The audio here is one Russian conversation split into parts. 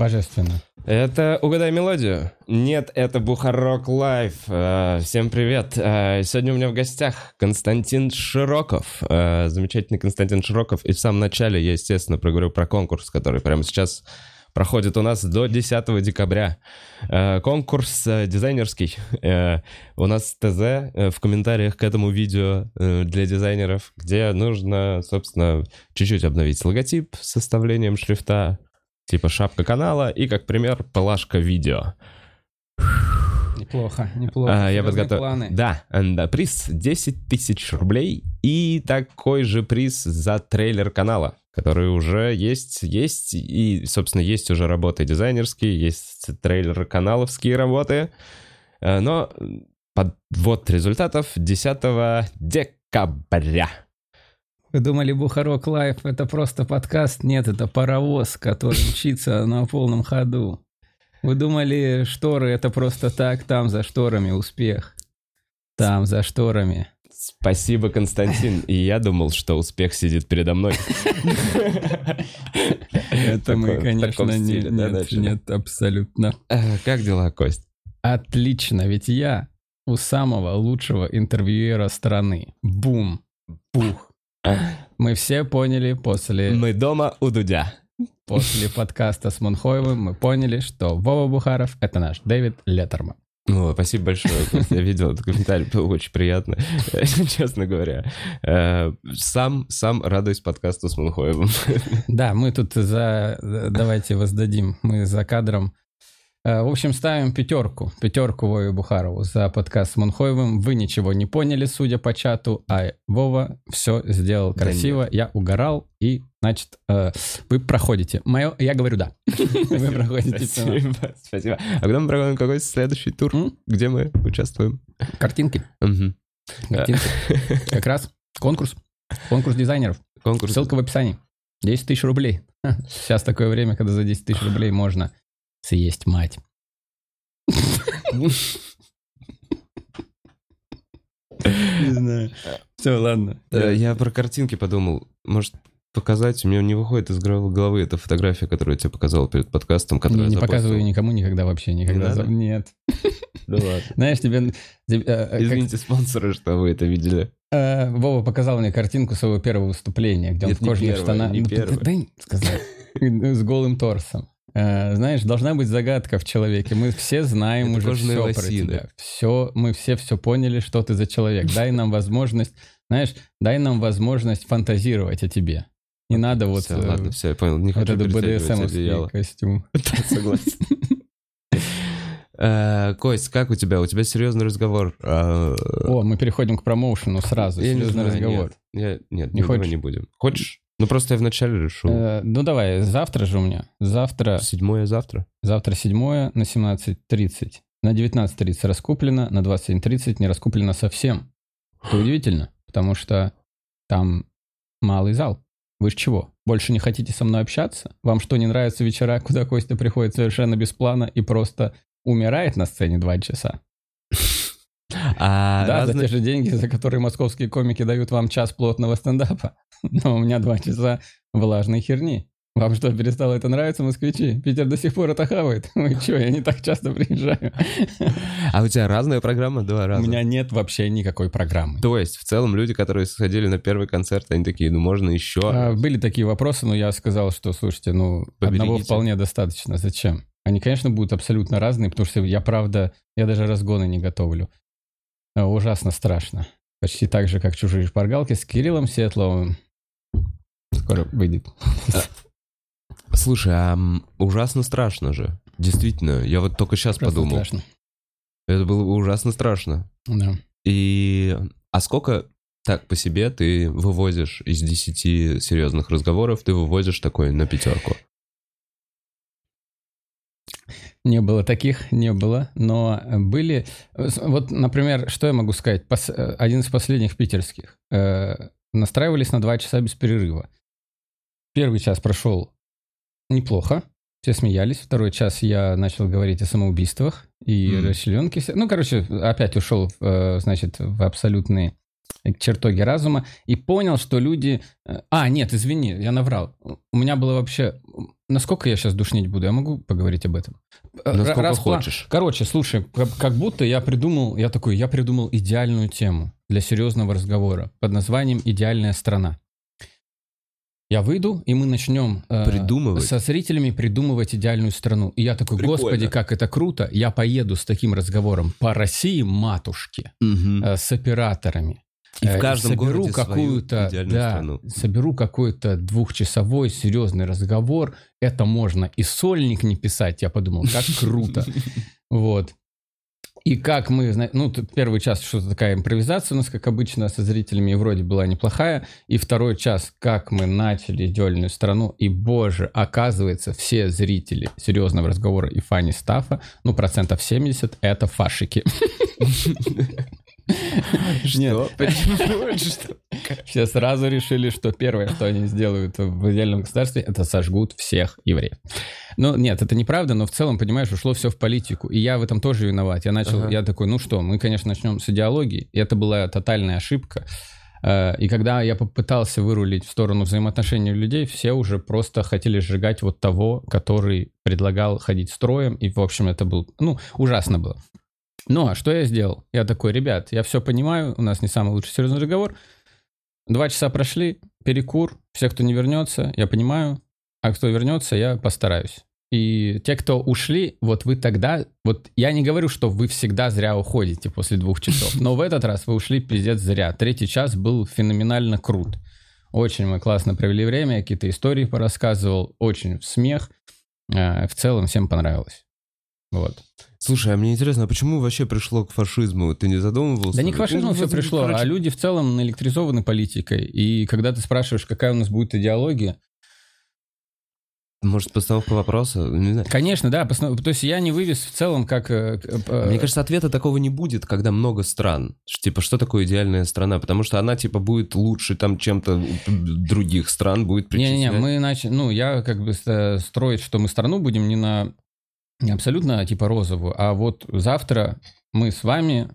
Божественно. Это «Угадай мелодию». Нет, это Бухарок Лайв. Э, Всем привет. Э, Сегодня у меня в гостях Константин Широков. Э, Замечательный Константин Широков. И в самом начале я, естественно, проговорю про конкурс, который прямо сейчас проходит у нас до 10 декабря. Конкурс дизайнерский. У нас ТЗ в комментариях к этому видео для дизайнеров, где нужно, собственно, чуть-чуть обновить логотип с составлением шрифта, типа шапка канала и, как пример, плашка видео. Неплохо, неплохо. А, я подготовил. планы. Да, да, приз 10 тысяч рублей и такой же приз за трейлер канала, который уже есть, есть и, собственно, есть уже работы дизайнерские, есть трейлер каналовские работы, Э, но подвод результатов 10 декабря. Вы думали, Бухарог Live это просто подкаст? Нет, это паровоз, который мчится на полном ходу. Вы думали, шторы это просто так, там за шторами успех. Там за шторами. Спасибо, Константин. И я думал, что успех сидит передо мной. Это мы, конечно, нет, абсолютно. Э, Как дела, Кость? Отлично, ведь я у самого лучшего интервьюера страны. Бум. Бух. Мы все поняли после, Мы дома у Дудя. после подкаста с Монхоевым, мы поняли, что Вова Бухаров — это наш Дэвид Леттерман. Ну, спасибо большое. Я видел этот комментарий, было очень приятно, честно говоря. Э, Сам, сам радуюсь подкасту с Мунхоевым. Да, мы тут за... Давайте воздадим. Мы за кадром. Э, В общем, ставим пятерку. Пятерку Вове Бухарову за подкаст с Монхоевым. Вы ничего не поняли, судя по чату, а Вова все сделал Да красиво. Я угорал, и, значит, э, вы проходите. Мое... Я говорю да. Вы проходите. Спасибо, спасибо. А когда мы проводим какой следующий тур? Где мы участвуем? Картинки. Картинки. Как раз конкурс. Конкурс дизайнеров. Конкурс. Ссылка в описании. 10 тысяч рублей. Сейчас такое время, когда за 10 тысяч рублей можно съесть мать. Не знаю. Все, ладно. Э, Я про картинки подумал. Может, показать? У меня не выходит из головы эта фотография, которую я тебе показал перед подкастом, Не, которую не показываю никому никогда вообще. Никогда. за- Нет. Да ладно. Знаешь, тебе... тебе, э, как- Извините, спонсоры, что вы это видели. э, Вова показал мне картинку своего первого выступления, где он в кожаных штанах... не Ну, первое. Сказать. С голым торсом. Э, Знаешь, должна быть загадка в человеке. Мы все знаем Это уже все про тебя. Все, мы все все поняли, что ты за человек. Дай нам возможность, знаешь, дай нам возможность фантазировать о тебе. Не надо вот, Всё, э, ладно, все, я понял. Не вот хочу. BDSM костюм. Да, согласен. Э, Кость, как у тебя? У тебя серьезный разговор. Э, О, мы переходим к промоушену сразу. Серьезный разговор. Нет, Не хочешь? не будем. Хочешь? Ну просто я вначале решу. Э, Ну давай, завтра же у меня. Завтра, Седьмое завтра. завтра 7 на 17.30. На 19.30 раскуплено, на 21.30 не раскуплено совсем. Это удивительно, потому что там малый зал. Вы ж чего? Больше не хотите со мной общаться? Вам что, не нравятся вечера, куда Костя приходит совершенно без плана и просто умирает на сцене два часа? А да, за разные- те же деньги, за которые московские комики дают вам час плотного стендапа. Но у меня два часа влажной херни. Вам что, перестало это нравиться, москвичи? Питер до сих пор это хавает. Вы что, я не так часто приезжаю. А у тебя разная программа? Два У раза. меня нет вообще никакой программы. То есть, в целом, люди, которые сходили на первый концерт, они такие, ну можно еще. А, Были такие вопросы, но я сказал, что, слушайте, ну, одного Поберегите. вполне достаточно. Зачем? Они, конечно, будут абсолютно разные, потому что я, правда, я даже разгоны не готовлю. А, Ужасно страшно. Почти так же, как «Чужие шпаргалки» с Кириллом Светловым. Скоро выйдет. Слушай, а ужасно страшно же. Действительно, я вот только сейчас Просто подумал. страшно. Это было ужасно страшно. Да. И а сколько так по себе ты вывозишь из 10 серьезных разговоров, ты вывозишь такой на пятерку? Не было таких, не было, но были... Вот, например, что я могу сказать? Пос- э, Один из последних питерских. Э, Настраивались на два часа без перерыва. Первый час прошел неплохо, все смеялись. Второй час я начал говорить о самоубийствах и Мгм. расчленке. Ну, короче, опять ушел, э, значит, в абсолютные чертоги разума и понял, что люди... э, А, нет, извини, я наврал. У меня было вообще... Насколько я сейчас душнить буду? Я могу поговорить об этом? Э, Насколько Раз хочешь. Короче, слушай, как, как будто я придумал... Я такой, я придумал идеальную тему для серьезного разговора под названием «Идеальная страна». Я выйду, и мы начнем э, со зрителями придумывать идеальную страну. И я такой, Прикольно. господи, как это круто. Я поеду с таким разговором по России матушке Мгм. э, с операторами. И в Э, каждом соберу городе свою какую-то, да, страну. соберу какой-то двухчасовой серьезный разговор. Это можно и сольник не писать. Я подумал, как круто. Вот. И как мы, ну, первый час что-то такая импровизация у нас, как обычно, со зрителями, и вроде была неплохая. И второй час, как мы начали идеальную страну, и, боже, оказывается, все зрители серьезного разговора и фани стафа, ну, процентов 70, это фашики. Что? Почему? Что? Все сразу решили, что первое, что они сделают в идеальном государстве, это сожгут всех евреев. Ну, нет, это неправда, но в целом, понимаешь, ушло все в политику. И я в этом тоже виноват. Я начал, Ага. я такой, ну что, мы, конечно, начнем с идеологии. И это была тотальная ошибка. Э, И когда я попытался вырулить в сторону взаимоотношений людей, все уже просто хотели сжигать вот того, который предлагал ходить строем. И, в общем, это был, ну, ужасно было. Ну, а что я сделал? Я такой, ребят, я все понимаю, у нас не самый лучший серьезный разговор. Два часа прошли, перекур, все, кто не вернется, я понимаю, а кто вернется, я постараюсь. И те, кто ушли, вот вы тогда, вот я не говорю, что вы всегда зря уходите после двух часов, но в этот раз вы ушли пиздец зря. Третий час был феноменально крут. Очень мы классно провели время, какие-то истории порассказывал, очень в смех. Э, В целом всем понравилось. Вот. Слушай, а мне интересно, а почему вообще пришло к фашизму? Ты не задумывался? Да не к фашизму Ну, все пришло, короче, а люди в целом наэлектризованы политикой. И когда ты спрашиваешь, какая у нас будет идеология, Может, постановка вопроса? Не знаю. конечно, да, посно- то есть я не вывез в целом как... э, э, Мне кажется, ответа такого не будет, когда много стран. Типа, что такое идеальная страна? Потому что она, типа, будет лучше там чем-то других стран, будет Не-не-не, причислять. мы начали... Ну, я как бы ста- строить, что мы страну будем не на... Абсолютно типа розовую, а вот завтра мы с вами,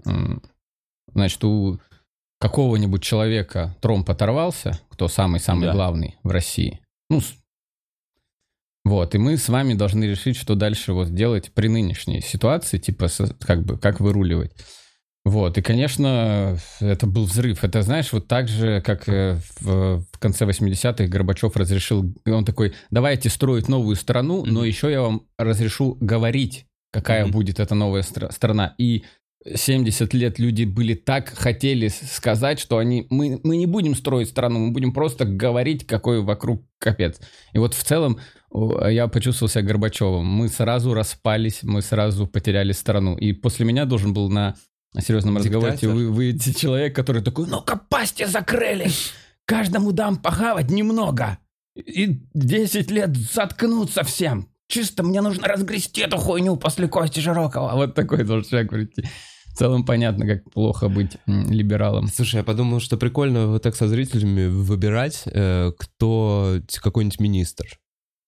значит, у какого-нибудь человека тромб оторвался, кто самый-самый Да. главный в России. Ну, вот, и мы с вами должны решить, что дальше вот делать при нынешней ситуации, типа, как бы, как выруливать. Вот, и, конечно, это был взрыв. Это, знаешь, вот так же, как э, в, конце 80-х Горбачев разрешил, он такой, давайте строить новую страну, но еще я вам разрешу говорить, какая Мгм. будет эта новая стра- страна. И 70 лет люди были так хотели сказать, что они, мы, мы не будем строить страну, мы будем просто говорить, какой вокруг капец. И вот в целом я почувствовал себя Горбачевым. Мы сразу распались, мы сразу потеряли страну. И после меня должен был на серьезном разговоре вы, выйти человек, который такой, ну-ка пасти закрыли, каждому дам похавать немного. И 10 лет заткнуться всем. Чисто мне нужно разгрести эту хуйню после Кости Широкого. Вот такой должен человек прийти. В целом понятно, как плохо быть либералом. Слушай, я подумал, что прикольно вот так со зрителями выбирать, э, кто какой-нибудь министр.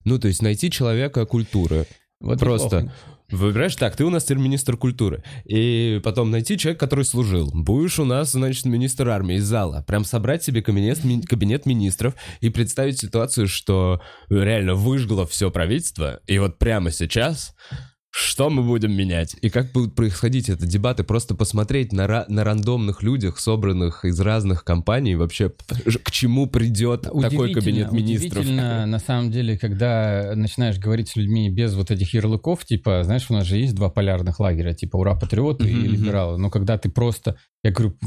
Ну, то есть найти человека культуры. Вот Просто неплохо. Выбираешь так, ты у нас теперь министр культуры. И потом найти человека, который служил. Будешь у нас, значит, министр армии из зала. Прям собрать себе кабинет, ми- кабинет министров и представить ситуацию, что реально выжгло все правительство. И вот прямо сейчас что мы будем менять? И как будут происходить это дебаты? Просто посмотреть на, ра- на рандомных людях, собранных из разных компаний, вообще к чему придет такой кабинет министров. Удивительно, на самом деле, когда начинаешь говорить с людьми без вот этих ярлыков, типа, знаешь, у нас же есть два полярных лагеря, типа ура, патриоты и либералы. Но когда ты просто, я говорю,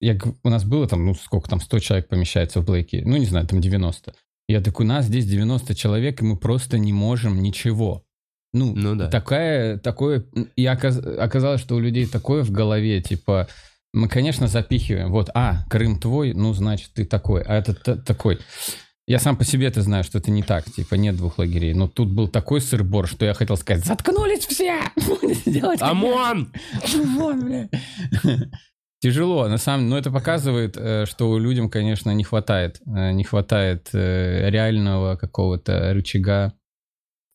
я, у нас было там, ну сколько там, 100 человек помещается в Блейке, ну не знаю, там 90. Я такой, у нас здесь 90 человек, и мы просто не можем ничего. Ну, Ну да. такая, такое, и оказ- оказалось, что у людей такое в голове, типа, мы, конечно, запихиваем, вот, а, Крым твой, ну, значит, ты такой, а этот та- такой. Я сам по себе это знаю, что это не так, типа, нет двух лагерей, но тут был такой сыр-бор, что я хотел сказать, заткнулись все! ОМОН! ОМОН, бля. Тяжело, на самом деле, но это показывает, э, что людям, конечно, не хватает, э, не хватает э, реального какого-то рычага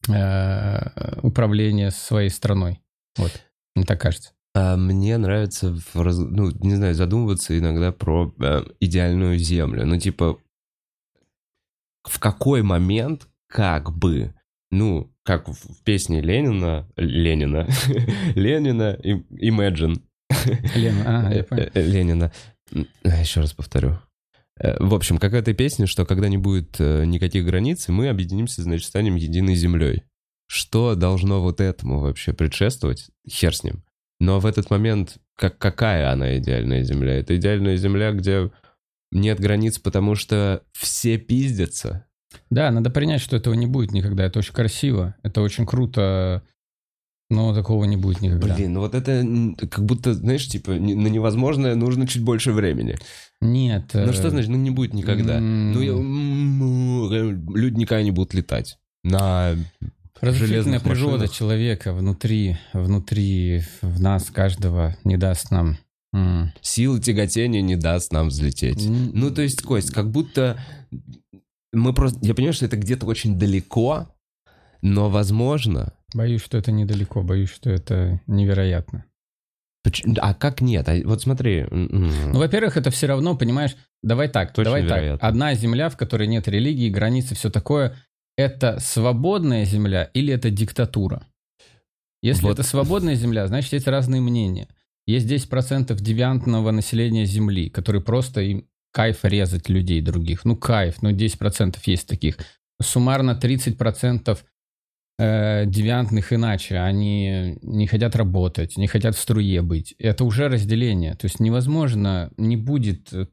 э, управления своей страной. Вот, мне так кажется. А мне нравится, ну, не знаю, задумываться иногда про э, идеальную землю. Ну, типа, в какой момент, как бы, ну, как в песне Ленина, Ленина, Ленина, Imagine, Лена, а, Э, э, Ленина. Еще раз повторю. Э, В общем, как этой песне, что когда не будет э, никаких границ, мы объединимся, значит, станем единой землей. Что должно вот этому вообще предшествовать? Хер с ним. Но в этот момент, как, какая она идеальная земля? Это идеальная земля, где нет границ, потому что все пиздятся. Да, надо принять, что этого не будет никогда. Это очень красиво, это очень круто, но такого не будет никогда. Блин, ну вот это как будто, знаешь, типа, на невозможное нужно чуть больше времени. Нет. Ну э, что значит, ну не будет никогда? Ну, люди никогда не будут летать. На Разрушительная природа машинах. человека внутри, внутри в нас каждого не даст нам. м, силы тяготения не даст нам взлететь. Ну, то есть, Кость, как будто мы просто... Я понимаю, что это где-то очень далеко, но, возможно... Боюсь, что это недалеко, боюсь, что это невероятно. А как нет? А вот смотри... Ну, во-первых, это все равно, понимаешь, давай так, Точно давай так. вероятно. Одна земля, в которой нет религии, границы, все такое, это свободная земля или это диктатура? Если Вот. это свободная земля, значит, есть разные мнения. Есть 10% девиантного населения Земли, которые просто им кайф резать людей других. Ну, кайф, ну, 10% есть таких. Суммарно 30% э, девиантных иначе. Они не хотят работать, не хотят в струе быть. Это уже разделение. То есть невозможно, не будет... э,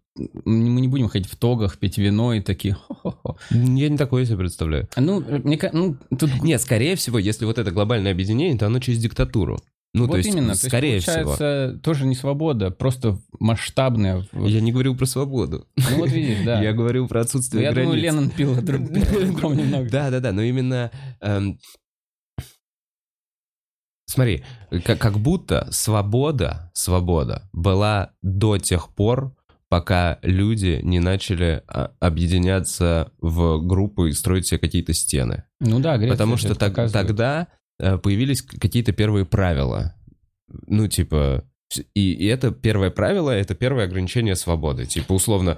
Мы не будем ходить в тогах, пить вино и такие... «Хо-хо-хо». Я не такое себе представляю. Ну, э, мне ну, тут Нет, скорее всего, если вот это глобальное объединение, то оно через диктатуру. Ну, вот то есть, именно. То скорее есть, всего. получается, тоже не свобода, просто масштабная. Я не говорил про свободу. Ну вот видишь, да. Я говорил про отсутствие Я думаю, границ. Леннон пил другом немного. Да, да, да, но именно... эм, Смотри, как, как будто свобода, свобода была до тех пор, пока люди не начали а, объединяться в группы и строить себе какие-то стены. Ну да, Греция Потому что так- тогда появились к- какие-то первые правила. Ну, типа... И, и это первое правило, это первое ограничение свободы. Типа, условно,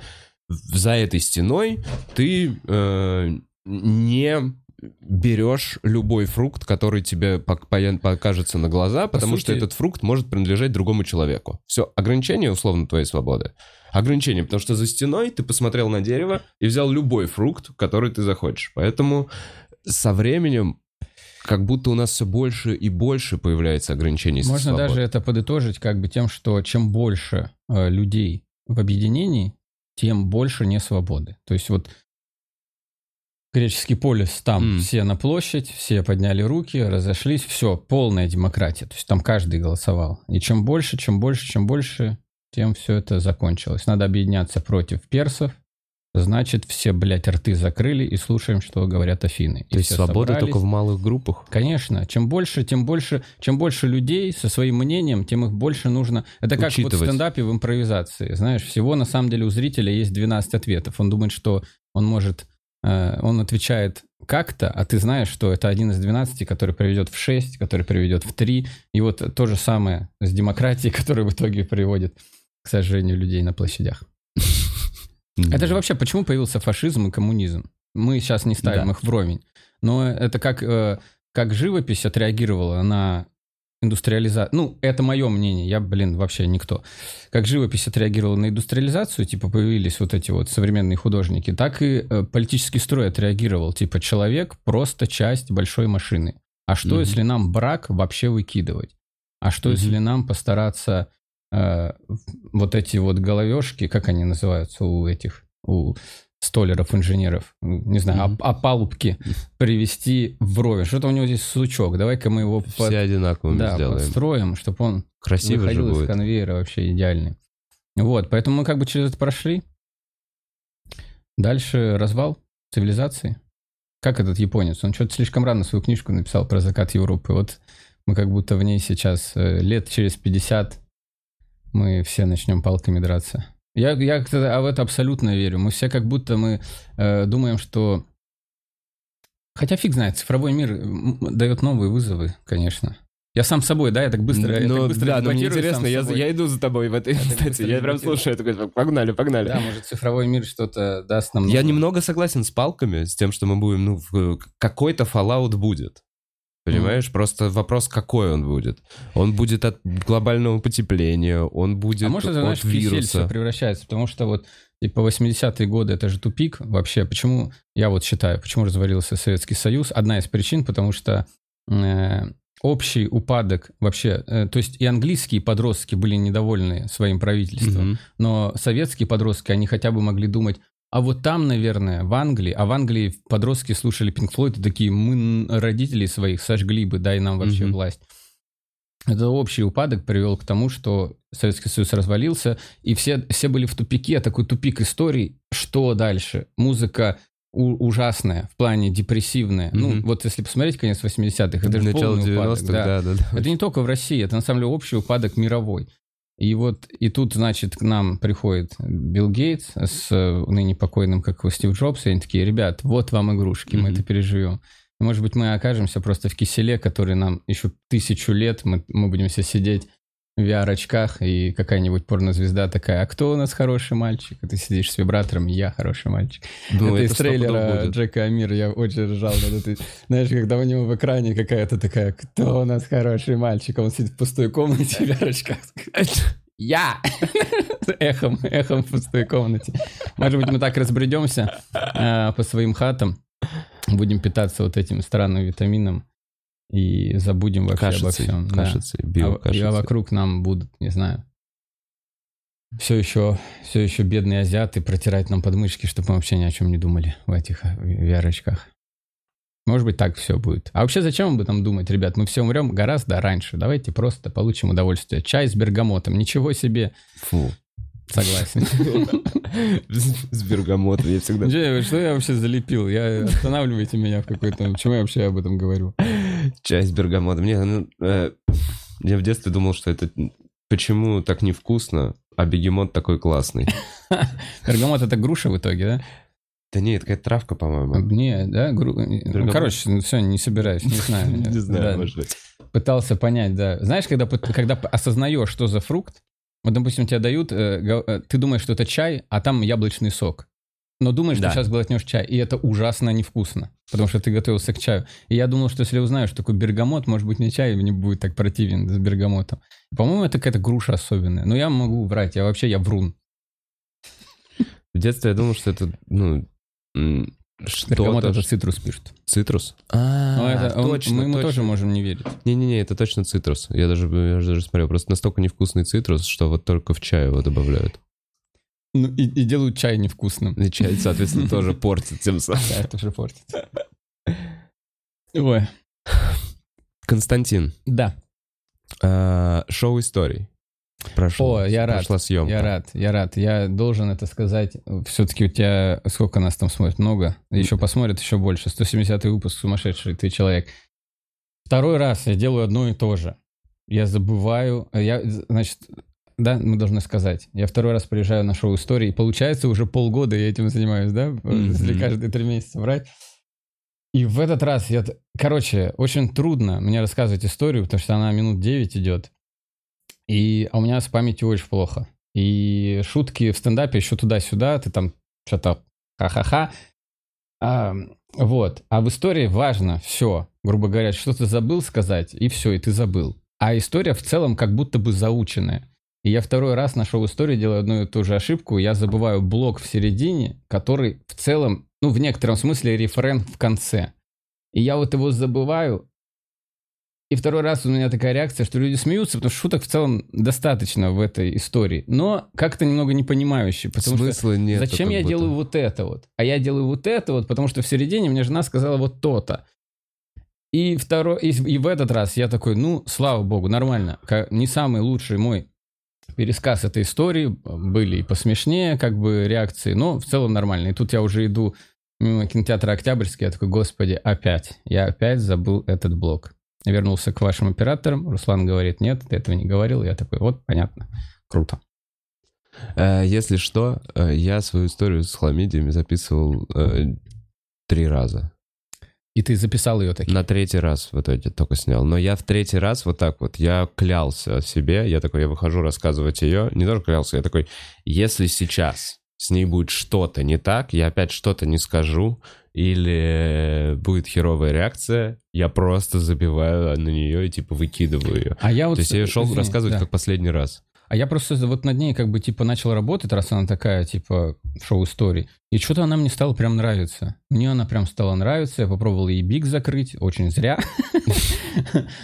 за этой стеной ты э, не берешь любой фрукт, который тебе покажется на глаза, потому что сути- этот фрукт может принадлежать другому человеку. Все, ограничение, условно, твоей свободы. Ограничение, потому что за стеной ты посмотрел на дерево и взял любой фрукт, который ты захочешь. Поэтому со временем как будто у нас все больше и больше появляется ограничений Можно свобод. даже это подытожить как бы тем, что чем больше э, людей в объединении, тем больше несвободы. То есть вот греческий полис, там М. все на площадь, все подняли руки, разошлись, все, полная демократия. То есть там каждый голосовал. И чем больше, чем больше, чем больше, тем все это закончилось. Надо объединяться против персов. Значит, все, блядь, рты закрыли и слушаем, что говорят Афины. И То есть свобода собрались. только в малых группах. Конечно, чем больше, тем больше, чем больше людей со своим мнением, тем их больше нужно. Это как вот в Учитывать. стендапе в импровизации. Знаешь, всего на самом деле у зрителя есть 12 ответов. Он думает, что он может, э, он отвечает как-то, а ты знаешь, что это один из 12, который приведет в 6, который приведет в 3. И вот то же самое с демократией, которая в итоге приводит к сожалению людей на площадях. Это же вообще почему появился фашизм и коммунизм? Мы сейчас не ставим Да. их вровень. Но это как, э, как живопись отреагировала на индустриализацию. Ну, это мое мнение, я, блин, вообще никто. Как живопись отреагировала на индустриализацию, типа появились вот эти вот современные художники, так и э, политический строй отреагировал. Типа человек просто часть большой машины. А что, Мгм. если нам брак вообще выкидывать? А что, Мгм. если нам постараться э, вот эти вот головешки, как они называются у этих, у столеров, инженеров, не знаю, Мгм. а, опалубки привести вровень. Что-то у него здесь сучок, давай-ка мы его Все под- одинаковыми да, сделаем. подстроим, чтобы он Красиво же выходил из будет. конвейера вообще идеальный. Вот, поэтому мы как бы через это прошли. Дальше развал цивилизации. Как этот японец? Он что-то слишком рано свою книжку написал про закат Европы. Вот мы как будто в ней сейчас э, лет через 50 мы все начнем палками драться. Я, я как-то в это абсолютно верю. Мы все как будто мы э, думаем, что... Хотя фиг знает, цифровой мир дает новые вызовы, конечно. Я сам собой, да, я так быстро, я ну, так быстро да, но мне дебатирую сам интересно, я, я иду за тобой в этой статье. быстро Я прям слушаю, я такой, погнали, погнали. Да, может, цифровой мир что-то даст нам... Я немного согласен с палками, с тем, что мы будем, ну, в- какой-то Fallout будет. Понимаешь? Просто вопрос, какой он будет. Он будет от глобального потепления, он будет А может, это, знаешь, от кисель вируса. превращается, потому что вот типа 80-е годы это же тупик вообще. Почему, я вот считаю, почему развалился Советский Союз? Одна из причин, потому что э, общий упадок вообще, э, то есть и английские подростки были недовольны своим правительством, Мгм. но советские подростки, они хотя бы могли думать, а вот там, наверное, в Англии, а в Англии подростки слушали Pink Floyd и такие, мы родителей своих сожгли бы, дай нам вообще Мгм. власть. Это общий упадок привел к тому, что Советский Союз развалился, и все, все были в тупике, такой тупик историй. Что дальше? Музыка у- ужасная, в плане депрессивная. Ну, Мгм. вот если посмотреть конец 80-х, это же Начало полный упадок, 90-х, да. да, да, да. Это не только в России, это на самом деле общий упадок мировой. И вот и тут, значит, к нам приходит Билл Гейтс с э, ныне покойным, как его, Стив Джобс, и они такие, ребят, вот вам игрушки, мы Мгм. это переживем. И, может быть, мы окажемся просто в киселе, который нам еще тысячу лет, мы, мы будем все сидеть VR-очках, и какая-нибудь порнозвезда такая, а кто у нас хороший мальчик? И ты сидишь с вибратором, я хороший мальчик. Ну, это, из стопудово трейлера. Джека Амира, я очень ржал над этой. Знаешь, когда у него в экране какая-то такая, кто у нас хороший мальчик, а он сидит в пустой комнате в VR-очках. Я! Эхом, эхом в пустой комнате. Может быть, мы так разбредемся э, по своим хатам, будем питаться вот этим странным витамином и забудем вообще обо Кашицей, всем. да. кашицей, А, а вокруг нам будут, не знаю, все еще, все еще бедные азиаты протирать нам подмышки, чтобы мы вообще ни о чем не думали в этих VR-очках. Может быть, так все будет. А вообще, зачем об этом думать, ребят? Мы все умрем гораздо раньше. Давайте просто получим удовольствие. Чай с бергамотом. Ничего себе. Фу. Согласен. С бергамотом я всегда... Что я вообще залепил? Я останавливайте меня в какой-то... Почему я вообще об этом говорю? Чай с бергамотом. Не, ну, э, я в детстве думал, что это... Почему так невкусно, а бегемот такой классный? Бергамот это груша в итоге, да? Да не, это какая-то травка, по-моему. Не, да? гру- Ну, короче, все, не собираюсь, не знаю. Не знаю, может быть. Пытался понять, да. Знаешь, когда, когда осознаешь, что за фрукт, вот, допустим, тебе дают, э, э, ты думаешь, что это чай, а там яблочный сок. Но думаешь, Да. что сейчас глотнешь чай, и это ужасно невкусно, потому что ты готовился к чаю. И я думал, что если узнаю, что такое бергамот, может быть, не чай, мне будет так противен с бергамотом. По-моему, это какая-то груша особенная. Но я могу врать, я вообще, я врун. В детстве я думал, что это, ну, м, Бергамот это цитрус пишут. Цитрус? А, это, он- точно, мы ему точно. тоже можем не верить. Не-не-не, это точно цитрус. Я даже, я же даже смотрел. Просто настолько невкусный цитрус, что вот только в чай его добавляют. Ну, и, и делают чай невкусным. И чай, соответственно, тоже портит тем самым. Да, это уже портит. Ой, Константин, да. а, шоу историй. Прошло. О, я рад. Прошла съемка. Я рад, я рад. Я должен это сказать. Все-таки у тебя... Сколько нас там смотрит? Много? Еще посмотрят еще больше. 170 выпуск, сумасшедший ты человек. Второй раз я делаю одно и то же. Я забываю... Я, значит, да, мы должны сказать. Я второй раз приезжаю на шоу истории, и получается уже полгода я этим занимаюсь, да? Если Мгм. каждые три месяца брать. И в этот раз я... Короче, очень трудно мне рассказывать историю, потому что она минут 9 идет. И а у меня с памятью очень плохо. И шутки в стендапе еще туда-сюда, ты там что-то ха-ха-ха. А, вот. А в истории важно все. Грубо говоря, что ты забыл сказать, и все, и ты забыл. А история в целом как будто бы заученная. И я второй раз на шоу истории делаю одну и ту же ошибку. Я забываю блок в середине, который в целом, ну, в некотором смысле рефрен в конце. И я вот его забываю, и второй раз у меня такая реакция, что люди смеются, потому что шуток в целом достаточно в этой истории. Но как-то немного непонимающе, потому что Смысла нет. зачем я делаю вот это вот? А я делаю вот это вот, потому что в середине мне жена сказала вот то-то. И, второй, и, и в этот раз я такой, ну, слава богу, нормально. Не самый лучший мой пересказ этой истории. Были и посмешнее, как бы, реакции, но в целом нормально. И тут я уже иду мимо кинотеатра Октябрьский, я такой, господи, опять. Я опять забыл этот блок. Вернулся к вашим операторам. Руслан говорит, нет, ты этого не говорил. Я такой, вот, понятно. Круто. Э, Если что, э, я свою историю с хламидиями записывал э, три раза. И ты записал ее таким? На третий раз в итоге только снял. Но я в третий раз вот так вот, я клялся себе, я такой, я выхожу рассказывать ее, не только клялся, я такой, если сейчас с ней будет что-то не так, я опять что-то не скажу, или будет херовая реакция, я просто забиваю на нее и типа выкидываю ее. А я вот... То есть я шел извини, рассказывать да. как последний раз. А я просто вот над ней как бы типа начал работать, раз она такая типа шоу-истории. И что-то она мне стала прям нравиться. Мне она прям стала нравиться. Я попробовал ей биг закрыть, очень зря.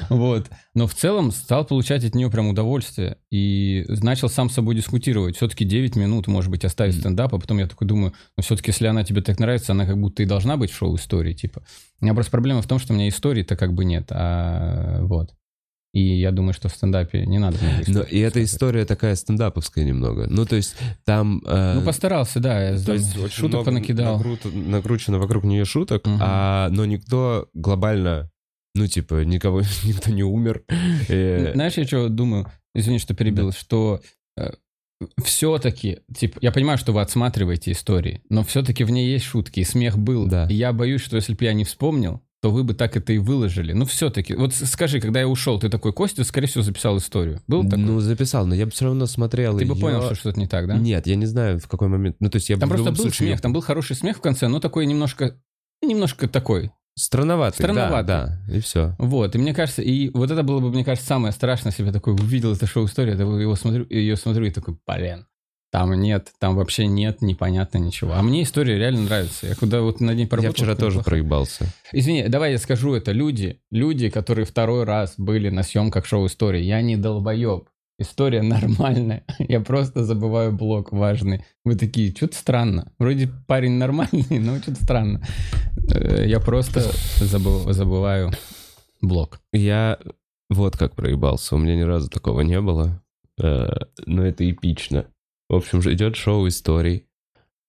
Вот. Но в целом стал получать от нее прям удовольствие. И начал сам с собой дискутировать. Все-таки 9 минут, может быть, оставить стендап. А потом я такой думаю, ну все-таки если она тебе так нравится, она как будто и должна быть в шоу-истории. Типа. У меня просто проблема в том, что у меня истории-то как бы нет. А вот. И я думаю, что в стендапе не надо Но и эта история такая стендаповская немного. Ну, то есть там... э, Ну, постарался, да. То там есть очень шуток много понакидал. накрут- накручено вокруг нее шуток, Мгм. а, но никто глобально, ну, типа, никого, никто не умер. Э, Знаешь, я что думаю? Извини, что перебил, что все-таки, типа, я понимаю, что вы отсматриваете истории, но все-таки в ней есть шутки, и смех был. Да. И я боюсь, что если бы я не вспомнил, то вы бы так это и выложили. Ну, все-таки. Вот скажи, когда я ушел, ты такой, Костя, скорее всего, записал историю. Был такой? Ну, записал, но я бы все равно смотрел ты бы её- понял, что что-то не так, да? Нет, я не знаю, в какой момент. Ну, то есть я Там бы просто был случае смех, там был хороший смех в конце, но такой немножко, немножко такой. Странноватый, Странноватый. да, да, и все. Вот, и мне кажется, и вот это было бы, мне кажется, самое страшное, если бы я такой увидел это шоу-историю, я его смотрю, ее смотрю и такой, блин, там нет, там вообще нет, непонятно ничего. А мне история реально нравится. Я куда вот над ней поработал. Я вчера тоже неплохо. проебался. Извини, давай я скажу это. Люди, люди, которые второй раз были на съемках шоу-истории, я не долбоеб. История нормальная. Я просто забываю блок важный. Вы такие, что-то странно. Вроде парень нормальный, но что-то странно. Э, Я просто забываю блок. Я вот как проебался. У меня ни разу такого не было. Э, Но это эпично. В общем, же идет шоу историй.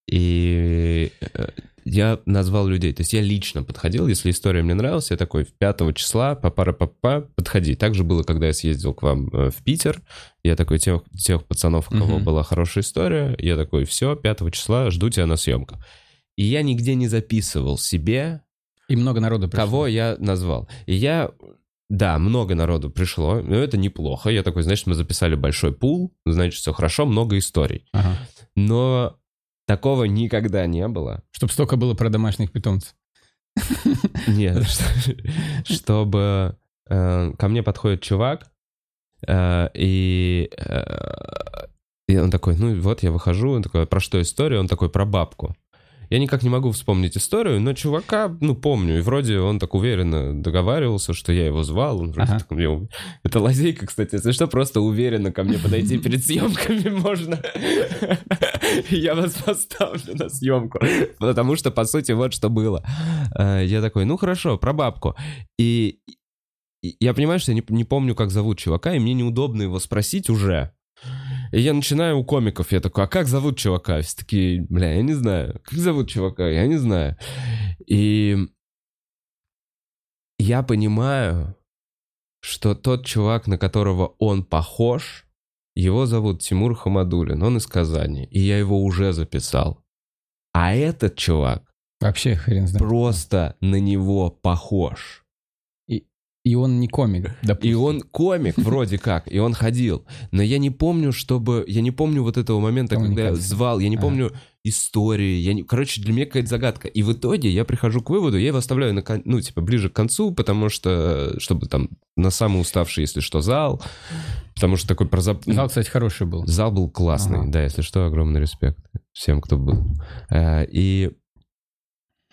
И э, я назвал людей. То есть я лично подходил, если история мне нравилась, я такой, 5 числа, папара папа подходи. Так же было, когда я съездил к вам э, в Питер. Я такой, тех, тех пацанов, у кого Мгм. была хорошая история, я такой, все, 5 числа, жду тебя на съемках. И я нигде не записывал себе, И много народу пришло. кого я назвал. И я, да, много народу пришло, но это неплохо. Я такой, значит, мы записали большой пул, значит, все хорошо, много историй. Ага. Но такого никогда не было. Чтоб столько было про домашних питомцев. Нет, чтобы э, ко мне подходит чувак, э, и, э, и он такой, ну вот я выхожу, он такой, про что история? Он такой, про бабку. Я никак не могу вспомнить историю, но чувака, ну, помню, и вроде он так уверенно договаривался, что я его звал, он Ага. так мне Это лазейка, кстати, если что, просто уверенно ко мне подойти перед съемками можно. Я вас поставлю на съемку. Потому что, по сути, вот что было. Э, Я такой, ну, хорошо, про бабку. И и я понимаю, что я не, не помню, как зовут чувака, и мне неудобно его спросить уже. И я начинаю у комиков, я такой, а как зовут чувака? Все такие, бля, я не знаю. Как зовут чувака? Я не знаю. И я понимаю, что тот чувак, на которого он похож, его зовут Тимур Хамадулин, он из Казани, и я его уже записал. А этот чувак Вообще хрен знает. просто на него похож. И он не комик, И допустим. он комик вроде как, и он ходил. Но я не помню, чтобы... Я не помню вот этого момента, когда я звал. Я не А. помню истории. Я не... Короче, для меня какая-то загадка. И в итоге я прихожу к выводу, я его оставляю, на, кон- ну, типа, ближе к концу, потому что... Чтобы там на самый уставший, если что, зал. Потому что такой про зап- Зал, кстати, хороший был. Зал был классный, Ага. да, если что, огромный респект всем, кто был. Э, И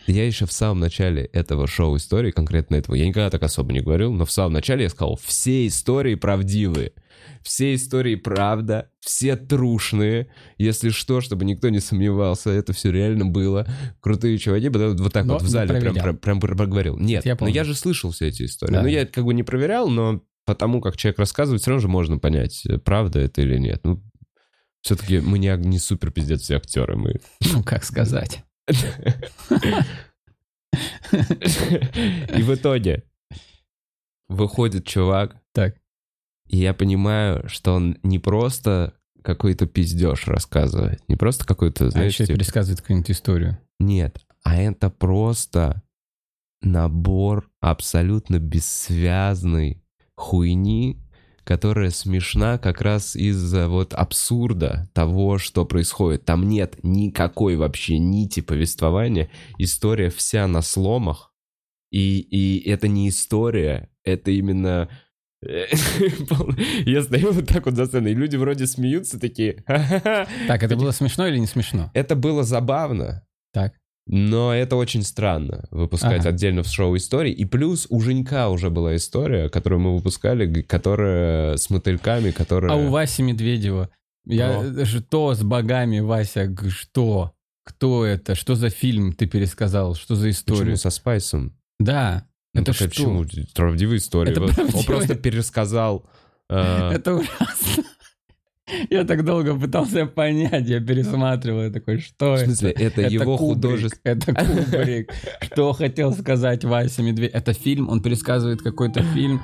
я еще в самом начале этого шоу истории, конкретно этого, я никогда так особо не говорил, но в самом начале я сказал, все истории правдивые. Все истории правда, все трушные. Если что, чтобы никто не сомневался, это все реально было. Крутые чуваки, потом вот так Но вот в зале прям, прям, прям про- проговорил. Нет, Я но я же слышал все эти истории. Да. Ну, я как бы не проверял, но потому как человек рассказывает, все равно же можно понять, э, правда это или нет. Ну, все-таки мы не, не супер пиздец все актеры, мы Ну, как сказать. И в итоге выходит чувак, Так. и я понимаю, что он не просто какой-то пиздеж рассказывает, не просто какой-то, А знаешь, еще типа, пересказывает какую-нибудь историю. нет, а это просто набор абсолютно бессвязной хуйни, которая смешна как раз из-за вот абсурда того, что происходит. Там нет никакой вообще нити повествования. История вся на сломах. И, и это не история, это именно... Я стою вот так вот за сценой, и люди вроде смеются такие. Так, это было смешно или не смешно? Это было забавно. Так. Но это очень странно выпускать Ага. отдельно в шоу истории. И плюс у Женька уже была история, которую мы выпускали, которая с мотыльками, которая... А у Васи Медведева, я Но. что с богами, Вася, что? Кто это? Что за фильм ты пересказал? Что за история? Почему со Спайсом? Да, Ну, это что? Почему? Правдивая история. Это Вот Он правдивая. просто пересказал... э, Это ужасно. Я так долго пытался понять, я пересматривал, я такой, что В смысле, это? это его художество... Это Кубрик. Что хотел сказать Вася Медведь? Это фильм, он пересказывает какой-то фильм.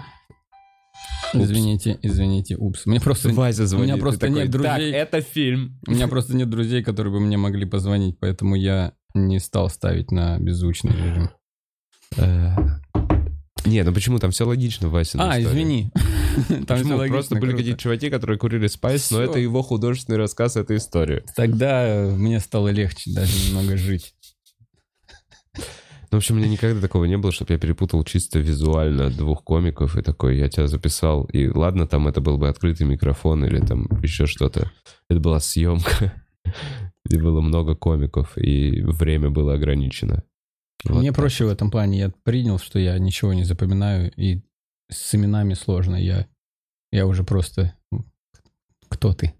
Упс. Извините, извините, упс. Мне просто, Вася звонит. у меня просто такой, нет друзей. Так, это фильм. у меня просто нет друзей, которые бы мне могли позвонить, поэтому я не стал ставить на беззвучный режим. Э, Не, ну почему? Там все логично, Вася. А, извини. Там Почему? всё логично, Просто были какие-то чуваки, которые курили спайс, но это его художественный рассказ этой истории. Тогда мне стало легче даже немного жить. Ну, в общем, у меня никогда такого не было, чтобы я перепутал чисто визуально двух комиков и такой, я тебя записал. И ладно, там это был бы открытый микрофон или там еще что-то. Это была съемка. И было много комиков, и время было ограничено. Вот Мне так. проще в этом плане. Я принял, что я ничего не запоминаю, и с именами сложно. Я, я уже просто... Кто ты?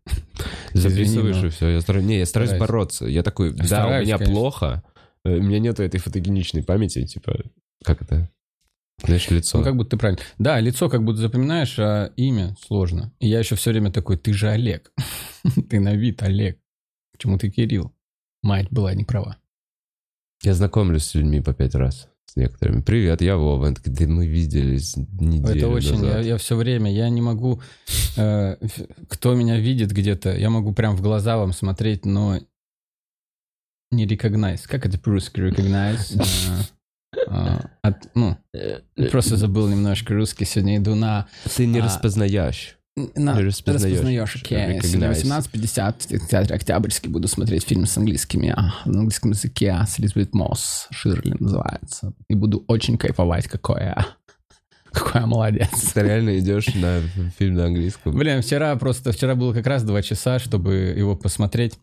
Записываешь Извини, но- и все. Я стараюсь, не, я стараюсь Стараюсь. бороться. Я такой, да, у меня конечно. плохо. э, У меня нету этой фотогеничной памяти, типа, как это? Знаешь, лицо. Ну, как будто ты правильно. Да, лицо как будто запоминаешь, а имя сложно. И я еще все время такой, ты же Олег. Ты на вид Олег. Почему ты Кирилл? Мать была не права. Я знакомлюсь с людьми по пять раз. С некоторыми. Привет, я Вова. Такие, Да мы виделись неделю Это очень, я, назад. я все время, я не могу, э, кто меня видит где-то, я могу прям в глаза вам смотреть, но не recognize. Как это по-русски recognize? Э, от- ну, просто забыл немножко русский, сегодня иду на... Ты не а, распознаешь. На Не распознаешь. распознаешь, окей. Сегодня Recognize. 18.50 в театре Октябрьский буду смотреть фильм с английскими, а, на английском языке с Элизабет Мосс, Ширли называется. И буду очень кайфовать, какой я, какой я молодец. Ты реально идешь на фильм на английском. Блин, вчера просто, вчера было как раз два часа, чтобы его посмотреть.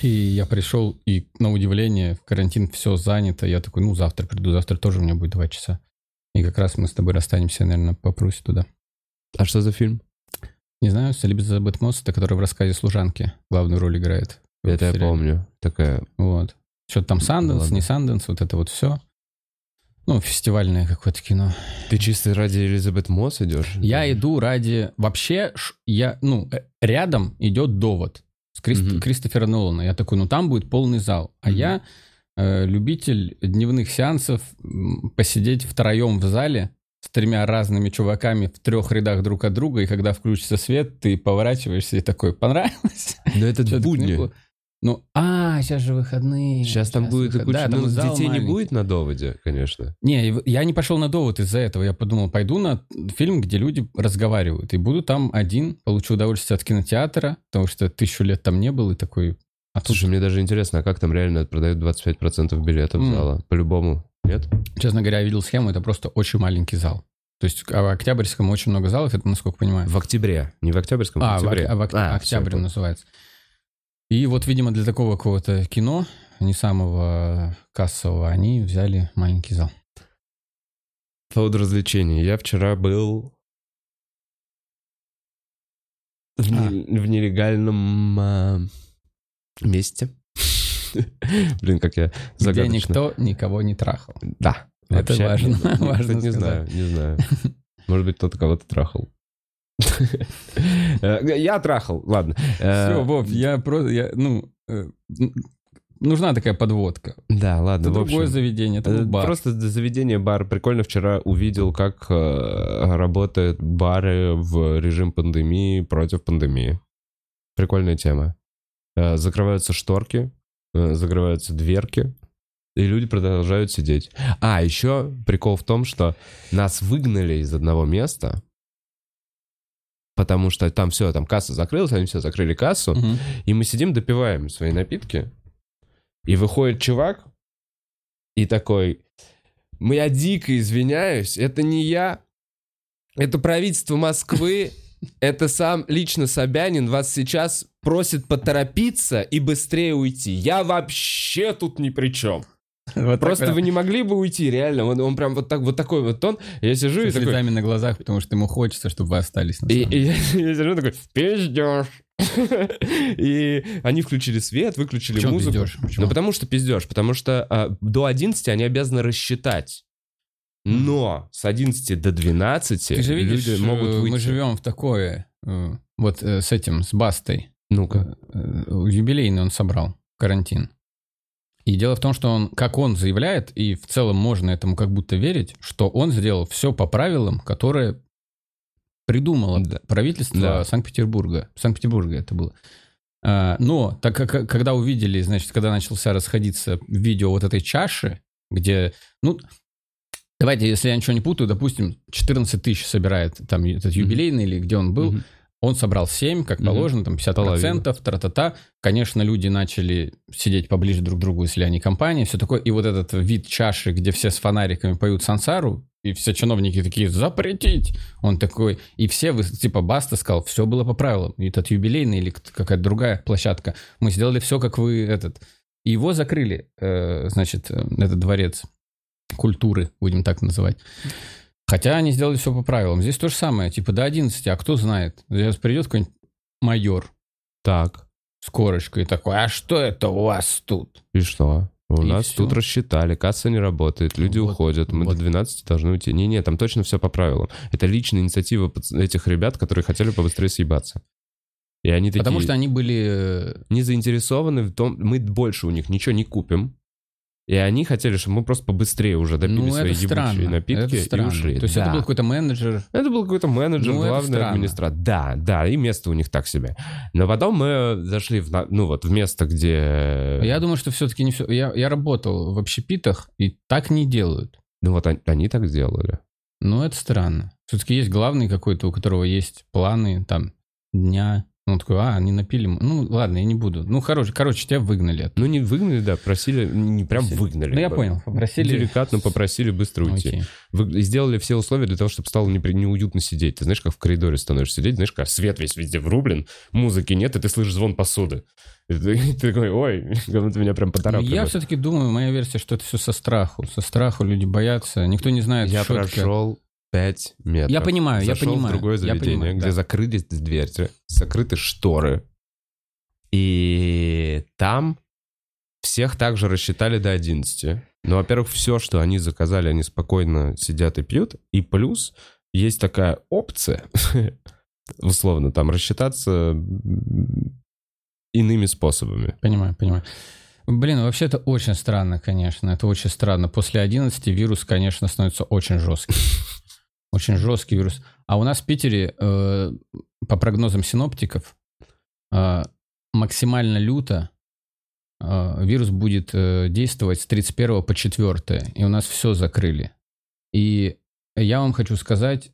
И я пришел, и на удивление, в карантин все занято. Я такой, ну, завтра приду, завтра тоже у меня будет два часа. И как раз мы с тобой расстанемся, наверное, попрусь туда. А что за фильм? Не знаю, с Элизабет Мосс, это которая в рассказе «Служанки» главную роль играет. Это я помню. Такая... Вот. Что-то там Санденс, не Санденс, вот это вот все. Ну, фестивальное какое-то кино. Ты чисто ради Элизабет Мосс идешь? Я иду ради... Вообще, я, ну, э, рядом идет довод с Крист- Мгм. Кристофера Нолана. Я такой, ну, там будет полный зал. А Мгм. я э, любитель дневных сеансов, посидеть втроем в зале с тремя разными чуваками в трех рядах друг от друга, и когда включится свет, ты поворачиваешься и такой, понравилось? Но это будни. Ну, а, сейчас же выходные. Сейчас там будет выход- куча... Да, там ну, зал детей не маленький. будет на доводе, конечно. Не, я не пошел на довод из-за этого. Я подумал, пойду на фильм, где люди разговаривают. И буду там один, получу удовольствие от кинотеатра, потому что тысячу лет там не был, и такой... А тут, Слушай, мне даже интересно, а как там реально продают 25% билетов М. зала? По-любому, нет? честно говоря, я видел схему, это просто очень маленький зал. То есть а в Октябрьском очень много залов, это насколько понимаю. В октябре. Не в октябрьском, А, в октябре. ок- а в ок- А, Октябрь называется. И вот, видимо, для такого какого-то кино, не самого кассового, они взяли маленький зал. По поводу развлечений. Я вчера был в, А. в нелегальном а, месте. Блин, как я Где загадочно. никто никого не трахал. Да. Это важно, важно не знаю, не знаю. Может быть, кто-то кого-то трахал. Э, Я трахал, ладно. Э, Все, Вов, я просто, ну, э, нужна такая подводка. Да, ладно, Это другое заведение, это бар. Просто заведение бар. Прикольно вчера увидел, как работают бары в режим пандемии против пандемии. Прикольная тема. Э, закрываются шторки, э, закрываются дверки, И люди продолжают сидеть. А, еще прикол в том, что нас выгнали из одного места, потому что там все, там касса закрылась, они все закрыли кассу, Мгм. и мы сидим, допиваем свои напитки, и выходит чувак и такой, «Мы- я дико извиняюсь, это не я, это правительство Москвы, это сам лично Собянин вас сейчас просит поторопиться и быстрее уйти. Я вообще тут ни при чем. Вот Просто прям вы не могли бы уйти, реально. Он, он прям вот так вот такой вот тон. Я сижу и со такой... слезами на глазах, потому что ему хочется, чтобы вы остались на И, и я, я сижу такой, пиздешь. И они включили свет, выключили Почему музыку. пиздёшь? Почему? Ну, потому что пиздешь. Потому что а, до 11 они обязаны рассчитать. Но с 11 до 12 Ты же видишь, люди могут э, выйти. мы живем в такое, э, вот э, с этим, с Бастой. Ну-ка. Юбилейный он собрал, карантин. И дело в том, что он, как он заявляет, и в целом можно этому как будто верить, что он сделал все по правилам, которые придумало Да. правительство Да. Санкт-Петербурга. Санкт-Петербурга это было. А, Но так как когда увидели, значит, когда начался расходиться видео вот этой чаши, где, ну, давайте, если я ничего не путаю, допустим, 14 тысяч собирает там этот юбилейный или где он был, Мгм. он собрал 7, как Мгм. положено, там 50%, тра-та-та. Конечно, люди начали сидеть поближе друг к другу, если они компания, все такое. И вот этот вид чаши, где все с фонариками поют сансару, и все чиновники такие, запретить! Он такой, и все, типа, Баста сказал, все было по правилам. И этот юбилейный или какая-то другая площадка. Мы сделали все, как вы этот. И его закрыли, э, значит, э, этот дворец культуры, будем так называть. Хотя они сделали все по правилам. Здесь то же самое, типа до 11, а кто знает? Сейчас придет какой-нибудь майор Так. с корочкой и такой, а что это у вас тут? И что? У И нас всё. тут рассчитали, касса не работает, люди Вот, уходят, мы вот. до 12 должны уйти. Не-не, там точно все по правилам. Это личная инициатива этих ребят, которые хотели побыстрее съебаться. И они такие Потому что они были... э, не заинтересованы в том, мы больше у них ничего не купим. И они хотели, чтобы мы просто побыстрее уже допили Ну, свои ебучие странно. напитки это и ушли. То есть Да. это был какой-то менеджер. Это был какой-то менеджер, Ну, главный администратор. Да, да, и место у них так себе. Но потом мы зашли в, ну вот в место, где... Я думаю, что все-таки не все... Я, я работал в общепитах, и так не делают. Ну вот они, они так сделали. Но это странно. Все-таки есть главный какой-то, у которого есть планы там дня. Ну, он такой, а, они напили. Ну, ладно, я не буду. Ну, короче, короче тебя выгнали. оттуда. Ну не выгнали, да, просили, не прям Просили. выгнали. Ну, я понял. Попросили... Деликатно попросили быстро уйти. Окей. Вы сделали все условия для того, чтобы стало непри- неуютно сидеть. Ты знаешь, как в коридоре становишься сидеть, знаешь, как свет весь везде врублен, музыки нет, и ты слышишь звон посуды. И ты, и ты такой, ой, будто меня прям поторапливает. Я все-таки думаю, моя версия, что это все со страху. Со страху люди боятся. Никто не знает, Я это. прошел 5 метров. Я понимаю, я Зашел понимаю, в другое я заведение, понимаю, где да. закрылись двери, закрыты шторы. И там всех также рассчитали до 11. Ну, во-первых, все, что они заказали, они спокойно сидят и пьют. И плюс есть такая опция, условно, там рассчитаться иными способами. Понимаю, понимаю. Блин, вообще это очень странно, конечно. Это очень странно. После 11 вирус, конечно, становится очень жесткий. Очень жесткий вирус. А у нас в Питере, э, по прогнозам синоптиков, э, максимально люто э, вирус будет э, действовать с 31 по 4. И у нас все закрыли. И я вам хочу сказать,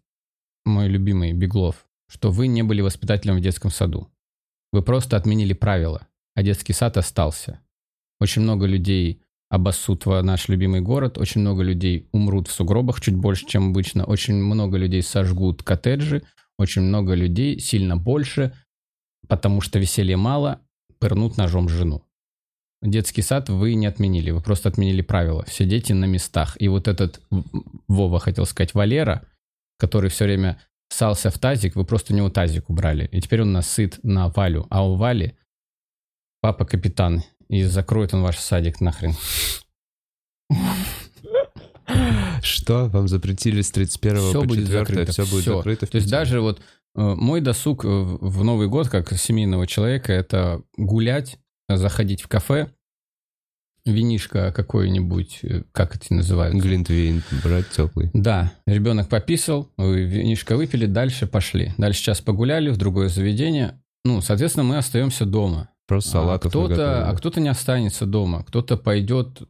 мой любимый Беглов, что вы не были воспитателем в детском саду. Вы просто отменили правила, а детский сад остался. Очень много людей обоссут в наш любимый город, очень много людей умрут в сугробах чуть больше, чем обычно, очень много людей сожгут коттеджи, очень много людей, сильно больше, потому что веселья мало, пырнут ножом жену. Детский сад вы не отменили, вы просто отменили правила. Все дети на местах. И вот этот Вова, хотел сказать, Валера, который все время ссался в тазик, вы просто у него тазик убрали. И теперь он насыт на Валю. А у Вали папа капитан. И закроет он ваш садик нахрен. Что? Вам запретили с 31 Всё по будет 4 закрыто, все будет закрыто То есть даже вот э, мой досуг э, в Новый год, как семейного человека, это гулять, заходить в кафе, винишко какое-нибудь, э, как это называется? Глинтвейн брать теплый. Да, ребенок пописал, винишко выпили, дальше пошли. Дальше час погуляли в другое заведение. Ну, соответственно, мы остаемся дома. Просто А салатов кто-то, а кто-то не останется дома, кто-то пойдет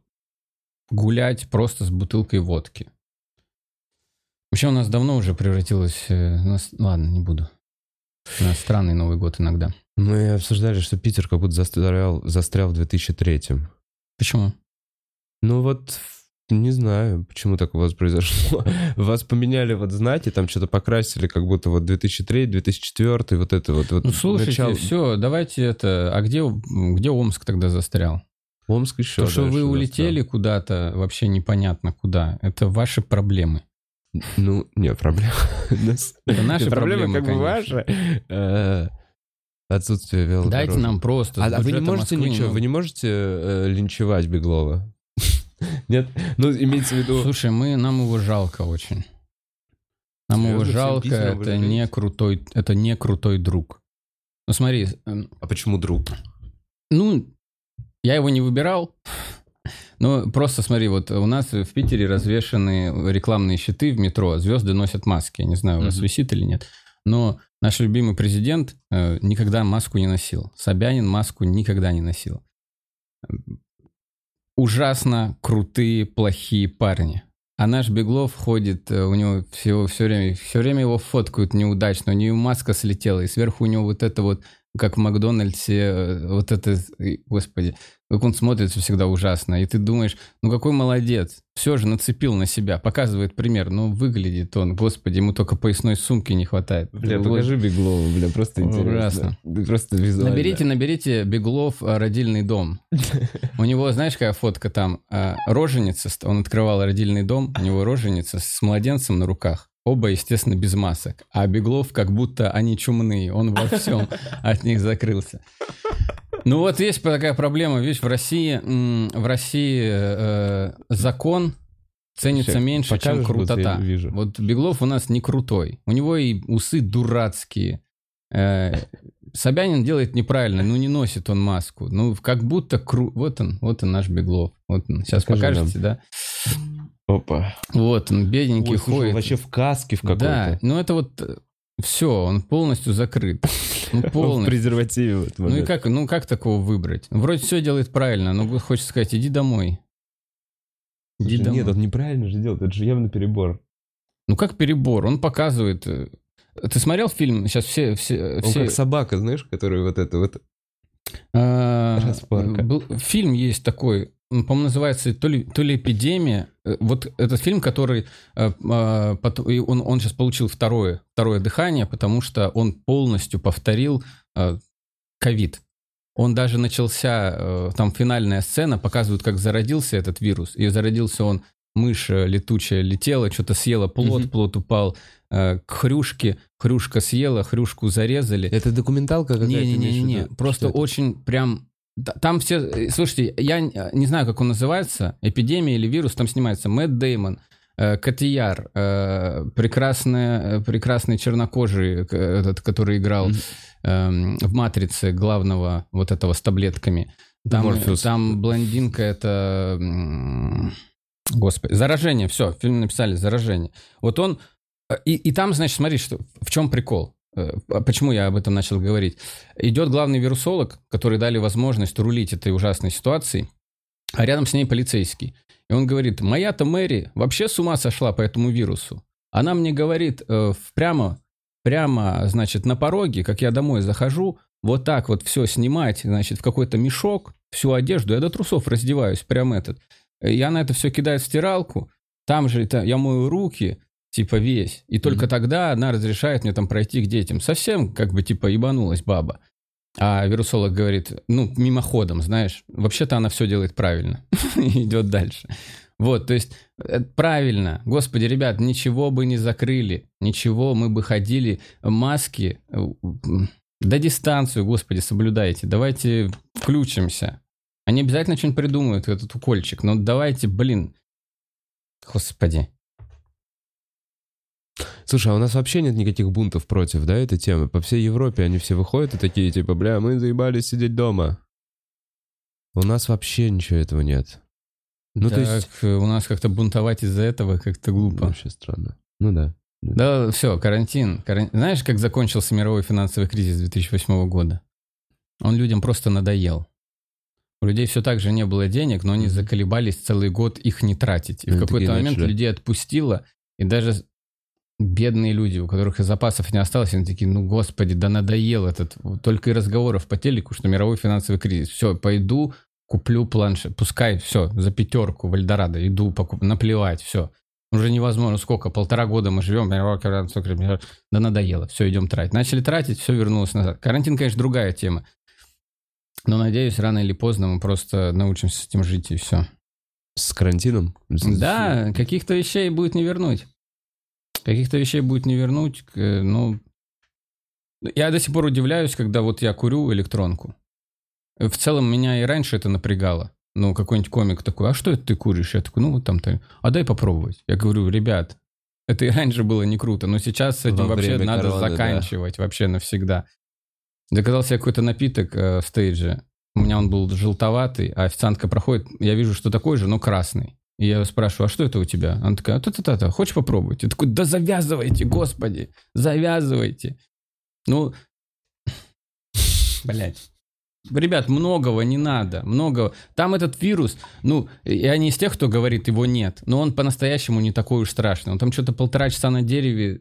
гулять просто с бутылкой водки. Вообще у нас давно уже превратилось... э, нас- Ладно, не буду. У нас странный Новый год иногда. Мы обсуждали, что Питер как будто застрял, застрял в 2003 Почему? Ну вот, не знаю, почему так у вас произошло. Вас поменяли, вот знаете, там что-то покрасили, как будто вот 2003, 2004, вот это вот. вот Ну, слушайте, начало- все, давайте это... А где, где Омск тогда застрял? Омск еще То, что вы улетели куда-то, вообще непонятно куда. Это ваши проблемы. Ну, не, проблема. Это наши проблемы, как бы ваши. Э, Отсутствие велодорожек. Дайте нам просто. А, а вы не можете Москвы ничего, немного. вы не можете э, линчевать Беглова? Нет? Ну, имеется в виду... Слушай, мы, нам его жалко очень. Нам его Серьезно? Всем жалко, это не крутой, это не крутой друг. Ну смотри, эм, А почему друг? ну, я его не выбирал, но просто смотри, вот у нас в Питере развешаны рекламные щиты в метро, звезды носят маски, я не знаю, у вас висит или нет, но наш любимый президент э, никогда маску не носил, Собянин маску никогда не носил. Ужасно крутые, плохие парни. А наш Беглов ходит, э, у него все, все время, все время его фоткают неудачно, у него маска слетела, и сверху у него вот это вот, как в Макдональдсе, э, вот это, э, господи, как он смотрится всегда ужасно. И ты думаешь, ну какой молодец, все же нацепил на себя, показывает пример, но выглядит он, господи, ему только поясной сумки не хватает. Бля, Вот. покажи Беглова, бля, просто Ужасно. интересно. Просто визуально. Наберите, наберите Беглов э, родильный дом. У него, знаешь, какая фотка там? Роженица, он открывал родильный дом, у него роженица с младенцем на руках. Оба, естественно, без масок. А Беглов как будто они чумные. Он во всем от них закрылся. Ну вот есть такая проблема. Видишь, в России, в России э, закон ценится Щас меньше, чем покажешь, вот крутота. вижу. Вот Беглов у нас не крутой. У него и усы дурацкие. Э, Собянин делает неправильно, ну не носит он маску. Ну как будто кру... Вот он, вот он наш Беглов. Вот он. Сейчас Покажи покажете, да? Опа. Вот он, бедненький Ой, слушай, он ходит. вообще в каске в да, какой-то. ну это вот все, он полностью закрыт. Ну В полностью. презервативе в этот Ну и как, ну как такого выбрать? Вроде все делает правильно, но хочется сказать, иди домой. Иди Слушай, домой. Нет, он неправильно же делает, это же явно перебор. Ну как перебор? Он показывает. э, Ты смотрел фильм? Сейчас все, все, Он все как собака, знаешь, которая вот это вот... А, Распорка. был- фильм есть такой, он, по-моему, называется то ли, то ли «Эпидемия». Э, Вот этот фильм, который... э, а, он, он сейчас получил второе, второе дыхание, потому что он полностью повторил э, ковид. Он даже начался, там финальная сцена, показывают, как зародился этот вирус. И зародился он, мышь э, летучая летела, что-то съела плод, Мгм. плод упал э, к хрюшке, хрюшка съела, хрюшку зарезали. Это документалка какая-то? Не-не-не, просто Что это? очень прям... Там все... э, Слушайте, я н- не знаю, как он называется, эпидемия или вирус, там снимается Мэтт Деймон, э, Котияр, э, прекрасная, э, прекрасный чернокожий, этот, который играл эм, в «Матрице» главного вот этого с таблетками. Там, там блондинка это... Господи, заражение, все, фильм написали «Заражение». Вот он... э, И, и там, значит, смотри, что, в чем прикол. Э, а Почему я об этом начал говорить? Идет главный вирусолог, который дали возможность рулить этой ужасной ситуацией, а рядом с ней полицейский. И он говорит, моя-то Мэри вообще с ума сошла по этому вирусу. Она мне говорит э, прямо, прямо, значит, на пороге, как я домой захожу, вот так вот все снимать, значит, в какой-то мешок, всю одежду, я до трусов раздеваюсь, прям этот. И она это все кидает в стиралку, там же это, я мою руки, типа весь. И только Мгм. тогда она разрешает мне там пройти к детям. Совсем как бы типа ебанулась баба. А вирусолог говорит, ну, мимоходом, знаешь, вообще-то она все делает правильно. И идет дальше. Вот, то есть, э, правильно. Господи, ребят, ничего бы не закрыли, ничего, мы бы ходили, маски, э, да дистанцию, господи, соблюдайте. Давайте включимся. Они обязательно что-нибудь придумают, этот укольчик, но давайте, блин, господи. Слушай, а у нас вообще нет никаких бунтов против, да, этой темы? По всей Европе они все выходят и такие, типа, бля, мы заебались сидеть дома. У нас вообще ничего этого нет. Ну, так, то есть... э, у нас как-то бунтовать из-за этого как-то глупо. Вообще странно. Ну да. Да, все, карантин. каран- Знаешь, как закончился мировой финансовый кризис 2008 года? Он людям просто надоел. У людей все так же не было денег, но они заколебались целый год их не тратить. И в Ну, какой-то такие момент начали. людей отпустило, и даже бедные люди, у которых и запасов не осталось, они такие, ну, господи, да надоел этот. Только и разговоров по телеку, что мировой финансовый кризис. Все, пойду, куплю планшет. Пускай, все, за пятерку в Эльдорадо иду, покуп... наплевать, все. Уже невозможно. Сколько? Полтора года мы живем. Да надоело. Все, идем тратить. Начали тратить, все вернулось назад. Карантин, конечно, другая тема. Но, надеюсь, рано или поздно мы просто научимся с этим жить, и все. С карантином? Да, каких-то вещей будет не вернуть. Каких-то вещей будет не вернуть. к- Ну, я до сих пор удивляюсь, когда вот я курю электронку. В целом меня и раньше это напрягало. Ну, какой-нибудь комик такой, а что это ты куришь? Я такой, ну, вот там ты. А дай попробовать. Я говорю, ребят, это и раньше было не круто, но сейчас с этим Во вообще надо короны, да. заканчивать вообще навсегда. Заказал себе какой-то напиток э, в стейдже. У меня он был желтоватый, а официантка проходит, я вижу, что такой же, но красный. И я спрашиваю, а что это у тебя? Она такая, а та-та-та, хочешь попробовать? Я такой, да завязывайте, господи, завязывайте. Ну, блядь. Ребят, многого не надо, много. Там этот вирус, ну, я не из тех, кто говорит, его нет, но он по-настоящему не такой уж страшный. Он там что-то полтора часа на дереве,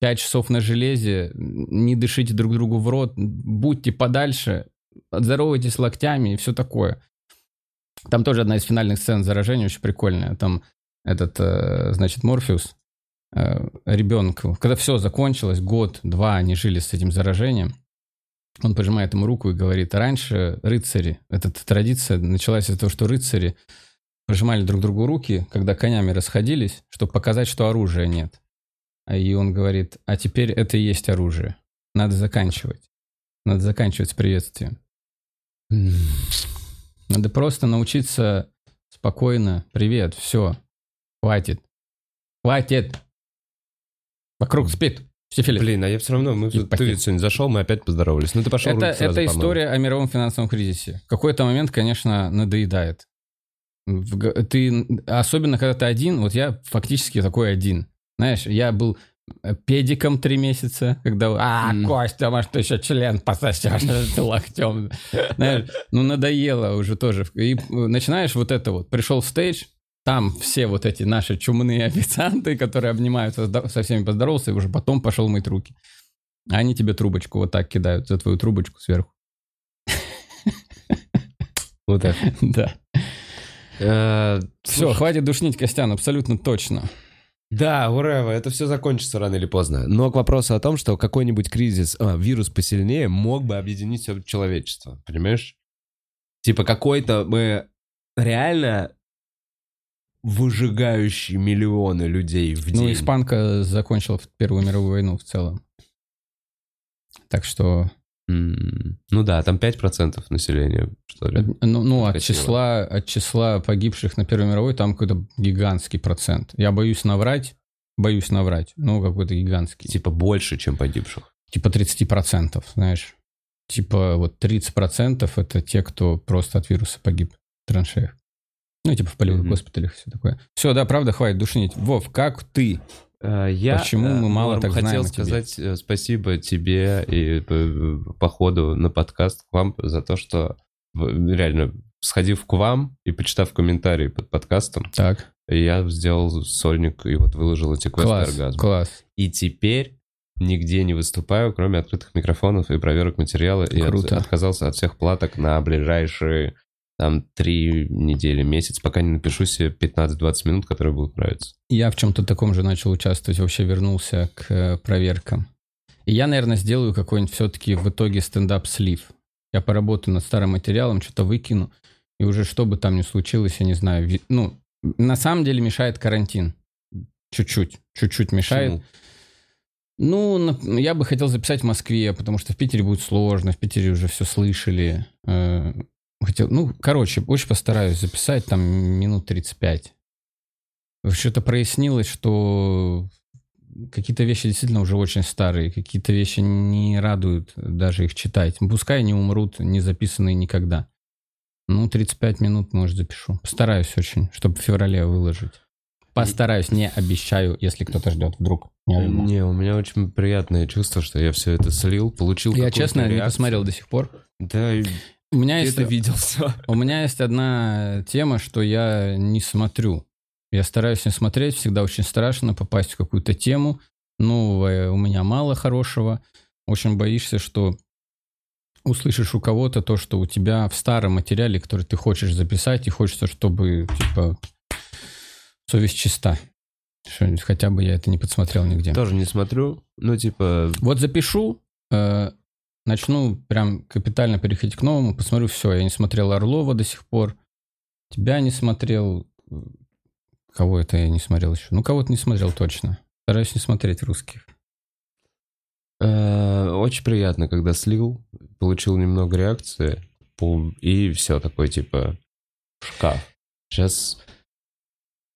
пять часов на железе, не дышите друг другу в рот, будьте подальше, отздоровайтесь локтями и все такое. Там тоже одна из финальных сцен заражения очень прикольная. Там этот, э, значит, Морфеус, э, ребенку, когда все закончилось, год, два они жили с этим заражением, он пожимает ему руку и говорит, раньше рыцари, эта традиция началась из-за того, что рыцари пожимали друг другу руки, когда конями расходились, чтобы показать, что оружия нет. А И он говорит, а теперь это и есть оружие. Надо заканчивать. Надо заканчивать с приветствием. Надо просто научиться спокойно. Привет, все. Хватит. Хватит. Вокруг спит. Сифилис. Блин, а я все равно, мы, И ты сегодня зашел, мы опять поздоровались. Ну ты пошел это, сразу это история о мировом финансовом кризисе. В какой-то момент, конечно, надоедает. Ты, особенно когда ты один, вот я фактически такой один. Знаешь, я был э, педиком три месяца, когда, а, М. Костя, может, ты еще член пососешь локтем. Знаешь, ну, надоело уже тоже. И э, начинаешь вот это вот. Пришел в стейдж, там все вот эти наши чумные официанты, которые обнимаются, со всеми поздоровался, и уже потом пошел мыть руки. А они тебе трубочку вот так кидают, за твою трубочку сверху. Вот так. Да. Э, Все, хватит душнить Костян, абсолютно точно. Да, ура, это все закончится рано или поздно. Но к вопросу о том, что какой-нибудь кризис, а, вирус посильнее мог бы объединить все человечество, понимаешь? Типа какой-то мы реально выжигающий миллионы людей в день. Ну, испанка закончила Первую мировую войну в целом. Так что, Ну да, там 5% населения, что ли. ну, ну, от, числа, от числа погибших на Первой мировой там какой-то гигантский процент. Я боюсь наврать, боюсь наврать, ну, какой-то гигантский. Типа больше, чем погибших. Типа 30%, знаешь. Типа вот 30% это те, кто просто от вируса погиб в траншеях. Ну, типа в полевых Мгм. госпиталях все такое. Все, да, правда, хватит душнить. Вов, как ты? Э, Я, Почему э, мы мало Норм, так знаем хотел о тебе? сказать э, спасибо тебе и э, по ходу на подкаст к вам за то, что реально сходив к вам и почитав комментарии под подкастом, Так, я сделал сольник и вот выложил эти квесты класс, оргазма. класс. И теперь нигде не выступаю, кроме открытых микрофонов и проверок материала. И от- Круто. отказался от всех платок на ближайшие там три недели, месяц, пока не напишу себе 15-20 минут, которые будут нравиться. Я в чем-то таком же начал участвовать, вообще вернулся к э, проверкам. И я, наверное, сделаю какой-нибудь все-таки в итоге стендап-слив. Я поработаю над старым материалом, что-то выкину, и уже что бы там ни случилось, я не знаю. ви- Ну, на самом деле мешает карантин. Чуть-чуть, чуть-чуть мешает. Почему? Ну, я бы хотел записать в Москве, потому что в Питере будет сложно, в Питере уже все слышали. Хотел, ну, короче, очень постараюсь записать там минут 35. Что-то прояснилось, что какие-то вещи действительно уже очень старые, какие-то вещи не радуют даже их читать. Пускай они умрут, не записанные никогда. Ну, 35 минут, может, запишу. Постараюсь очень, чтобы в феврале выложить. Постараюсь, не обещаю, если кто-то ждет вдруг. неожиданно. Не, у меня очень приятное чувство, что я все это слил, получил Я, честно, не реакцию. посмотрел до сих пор. Да, У меня есть, это видел все. у меня есть одна тема, что я не смотрю. Я стараюсь не смотреть, всегда очень страшно попасть в какую-то тему. Нового у меня мало хорошего. Очень боишься, что услышишь у кого-то то, что у тебя в старом материале, который ты хочешь записать, и хочется, чтобы, типа, совесть чиста. Что хотя бы я это не подсмотрел нигде. Тоже не смотрю. Ну, типа, Вот запишу, э, начну прям капитально переходить к новому, посмотрю все. Я не смотрел Орлова до сих пор, тебя не смотрел, кого это я не смотрел еще? Ну, кого-то не смотрел точно. Стараюсь не смотреть русских. э, очень приятно, когда слил, получил немного реакции, и все такой, типа, шкаф. Сейчас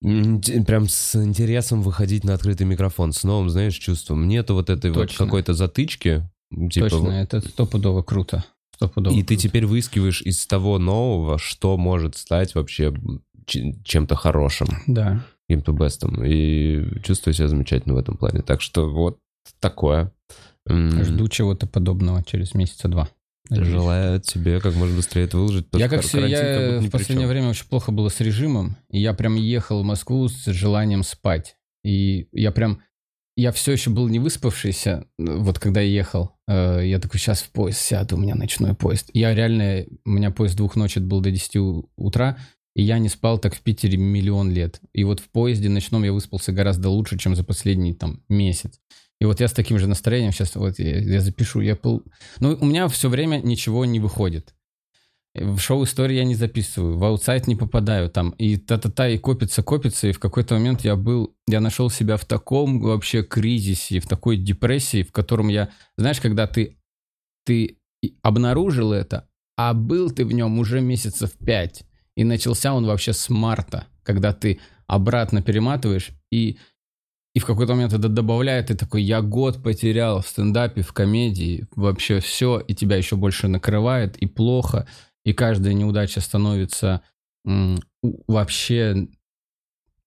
прям с интересом выходить на открытый микрофон, с новым, знаешь, чувством. Нету вот этой вот Точно. какой-то затычки. Типа, точно, это стопудово круто. Стопудово И ты круто. теперь выискиваешь из того нового, что может стать вообще чем-то хорошим, Да. каким-то бестом. И чувствую себя замечательно в этом плане. Так что вот такое. Жду чего-то подобного через месяца два. Надеюсь. Желаю тебе как можно быстрее это выложить. Я как все, как я ни в последнее время очень плохо было с режимом, и я прям ехал в Москву с желанием спать. И я прям, я все еще был не выспавшийся, вот когда я ехал. Э, Я такой, сейчас в поезд сяду, у меня ночной поезд. Я реально, у меня поезд двух ночи был до 10 у- утра, и я не спал так в Питере миллион лет. И вот в поезде ночном я выспался гораздо лучше, чем за последний там месяц. И вот я с таким же настроением сейчас вот я, я запишу, я пол... Ну, у меня все время ничего не выходит. В шоу-истории я не записываю, в аутсайд не попадаю там, и та-та-та, и копится, копится, и в какой-то момент я был, я нашел себя в таком вообще кризисе, в такой депрессии, в котором я, знаешь, когда ты, ты и обнаружил это, а был ты в нем уже месяцев пять, и начался он вообще с марта, когда ты обратно перематываешь, и, и в какой-то момент это добавляет, ты такой, я год потерял в стендапе, в комедии, вообще все, и тебя еще больше накрывает, и плохо, и каждая неудача становится вообще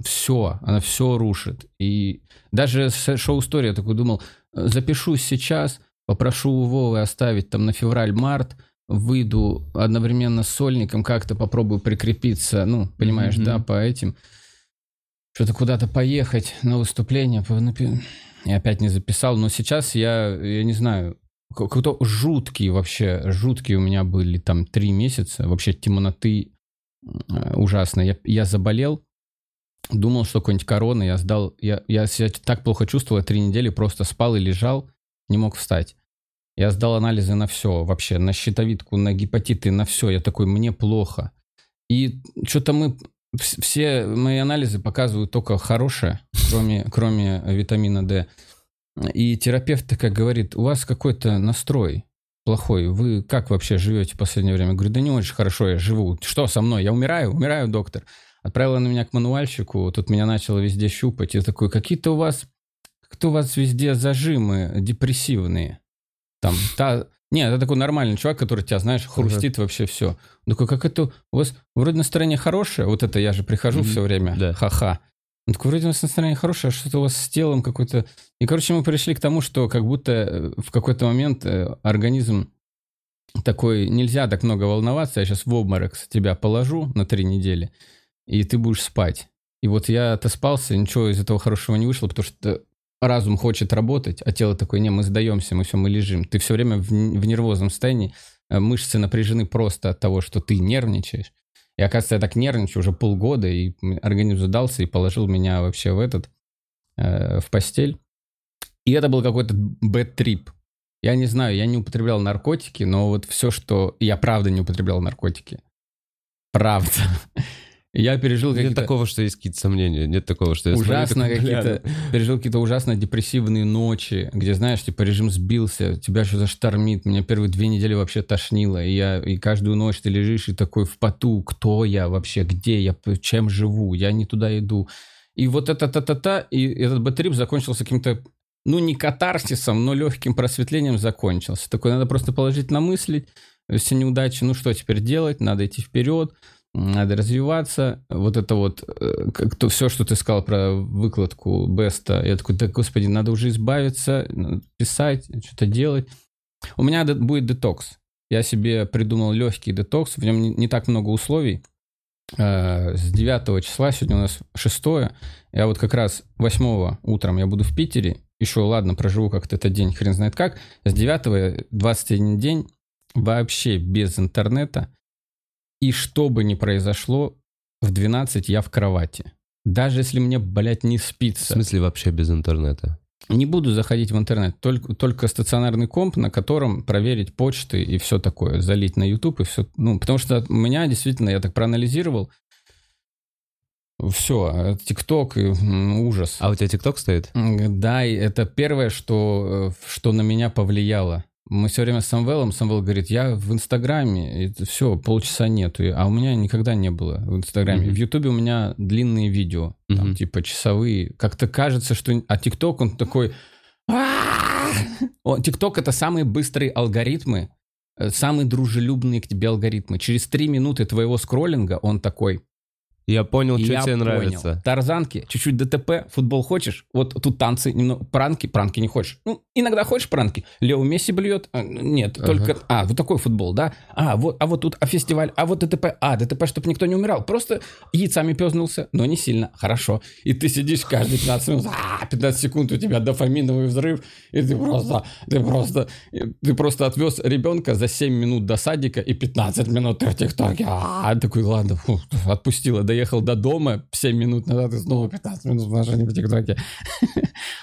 все, она все рушит. И даже шоу-история я такой думал, э, запишусь сейчас, попрошу у Вовы оставить там на февраль-март, выйду одновременно с сольником, как-то попробую прикрепиться, ну, понимаешь, Мгм. да, по этим. Что-то куда-то поехать на выступление. И опять не записал. Но сейчас я, я не знаю, какой-то жуткий вообще, жуткие у меня были там три месяца. Вообще темноты э, ужасно. Я, я заболел, думал, что какой-нибудь корона, я сдал, я, я себя так плохо чувствовал, я три недели просто спал и лежал, не мог встать. Я сдал анализы на все вообще, на щитовидку, на гепатиты, на все. Я такой, мне плохо. И что-то мы, вс- все мои анализы показывают только хорошее, кроме, кроме витамина D. И терапевт такая говорит, у вас какой-то настрой плохой, вы как вообще живете в последнее время? Я говорю, да не очень хорошо я живу. Что со мной? Я умираю? Умираю, доктор. Отправила на меня к мануальщику, тут меня начало везде щупать. Я такой, какие-то у вас, как-то у вас везде зажимы депрессивные. Там, та... Нет, это такой нормальный чувак, который тебя, знаешь, хрустит вообще все. Он такой, как это у вас вроде настроение хорошее, вот это я же прихожу Мгм. все время, Да. ха-ха. Он такой, вроде у вас настроение хорошее, а что-то у вас с телом какое-то... И, короче, мы пришли к тому, что как будто э, в какой-то момент э, организм такой, нельзя так много волноваться, я сейчас в обморок с тебя положу на три недели, и ты будешь спать. И вот я отоспался, ничего из этого хорошего не вышло, потому что разум хочет работать, а тело такое, не, мы сдаемся, мы все, мы лежим. Ты все время в, в нервозном состоянии, э, мышцы напряжены просто от того, что ты нервничаешь. И оказывается, я так нервничаю уже полгода, и организм задался и положил меня вообще в этот, э, в постель. И это был какой-то trip. Я не знаю, я не употреблял наркотики, но вот все, что... Я правда не употреблял наркотики. Правда. Я пережил Нет какие-то такого, что есть какие-то сомнения. Нет такого, что я ужасно какие-то... Пережил какие-то ужасно депрессивные ночи, где, знаешь, типа режим сбился, тебя что-то штормит. Меня первые две недели вообще тошнило. И, я, и каждую ночь ты лежишь и такой в поту. Кто я вообще? Где я? Чем живу? Я не туда иду. И вот это та-та-та, и этот бэтрип закончился каким-то, ну, не катарсисом, но легким просветлением закончился. Такой, надо просто положительно мыслить, все неудачи, ну, что теперь делать? Надо идти вперед, надо развиваться. Вот это вот, э, как то, все, что ты сказал про выкладку Беста, я такой, да, господи, надо уже избавиться, писать, что-то делать. У меня де- будет детокс. Я себе придумал легкий детокс, в нем не, не так много условий. Э, С 9 числа, сегодня у нас 6 я вот как раз 8 утром я буду в Питере, еще, ладно, проживу как-то этот день, хрен знает как. С 9 21 день вообще без интернета. И что бы ни произошло, в 12 я в кровати. Даже если мне, блядь, не В спится. смысле вообще без интернета? Не буду заходить в интернет, только, только стационарный комп, на котором проверить почты и все такое, залить на YouTube и все. Ну, потому что у меня действительно, я так проанализировал, все, ТикТок, и, м, ужас. А у тебя ТикТок стоит? Да, и это первое, что, э, что на меня повлияло. Мы все время с Самвелом, Самвел говорит, я в Инстаграме, и все, полчаса нету. А у меня никогда не было в Инстаграме. Мгм. В Ютубе у меня длинные видео, там Мгм. типа часовые. Как-то кажется, что... А ТикТок, он такой... ТикТок это самые быстрые алгоритмы, самые дружелюбные к тебе алгоритмы. Через три минуты твоего скроллинга он такой, Я понял, что я тебе понял. нравится. Тарзанки, чуть-чуть ДТП, футбол хочешь? Вот тут танцы, немного пранки, пранки не хочешь. Ну, иногда хочешь пранки. Лео Месси блюет? А, Нет, Ага. только... А, вот такой футбол, да? А, вот, а вот тут а фестиваль, а вот ДТП. А, ДТП, чтобы никто не умирал. Просто яйцами пёзнулся, но не сильно. Хорошо. И ты сидишь каждые 15 минут, а, 15 секунд у тебя дофаминовый взрыв, и ты просто, ты просто, ты просто отвез ребенка за 7 минут до садика и 15 минут ты в ТикТоке. А, такой, ладно, фу, отпустила. Доехал до дома 7 минут назад и снова 15 минут в машине в ТикТоке.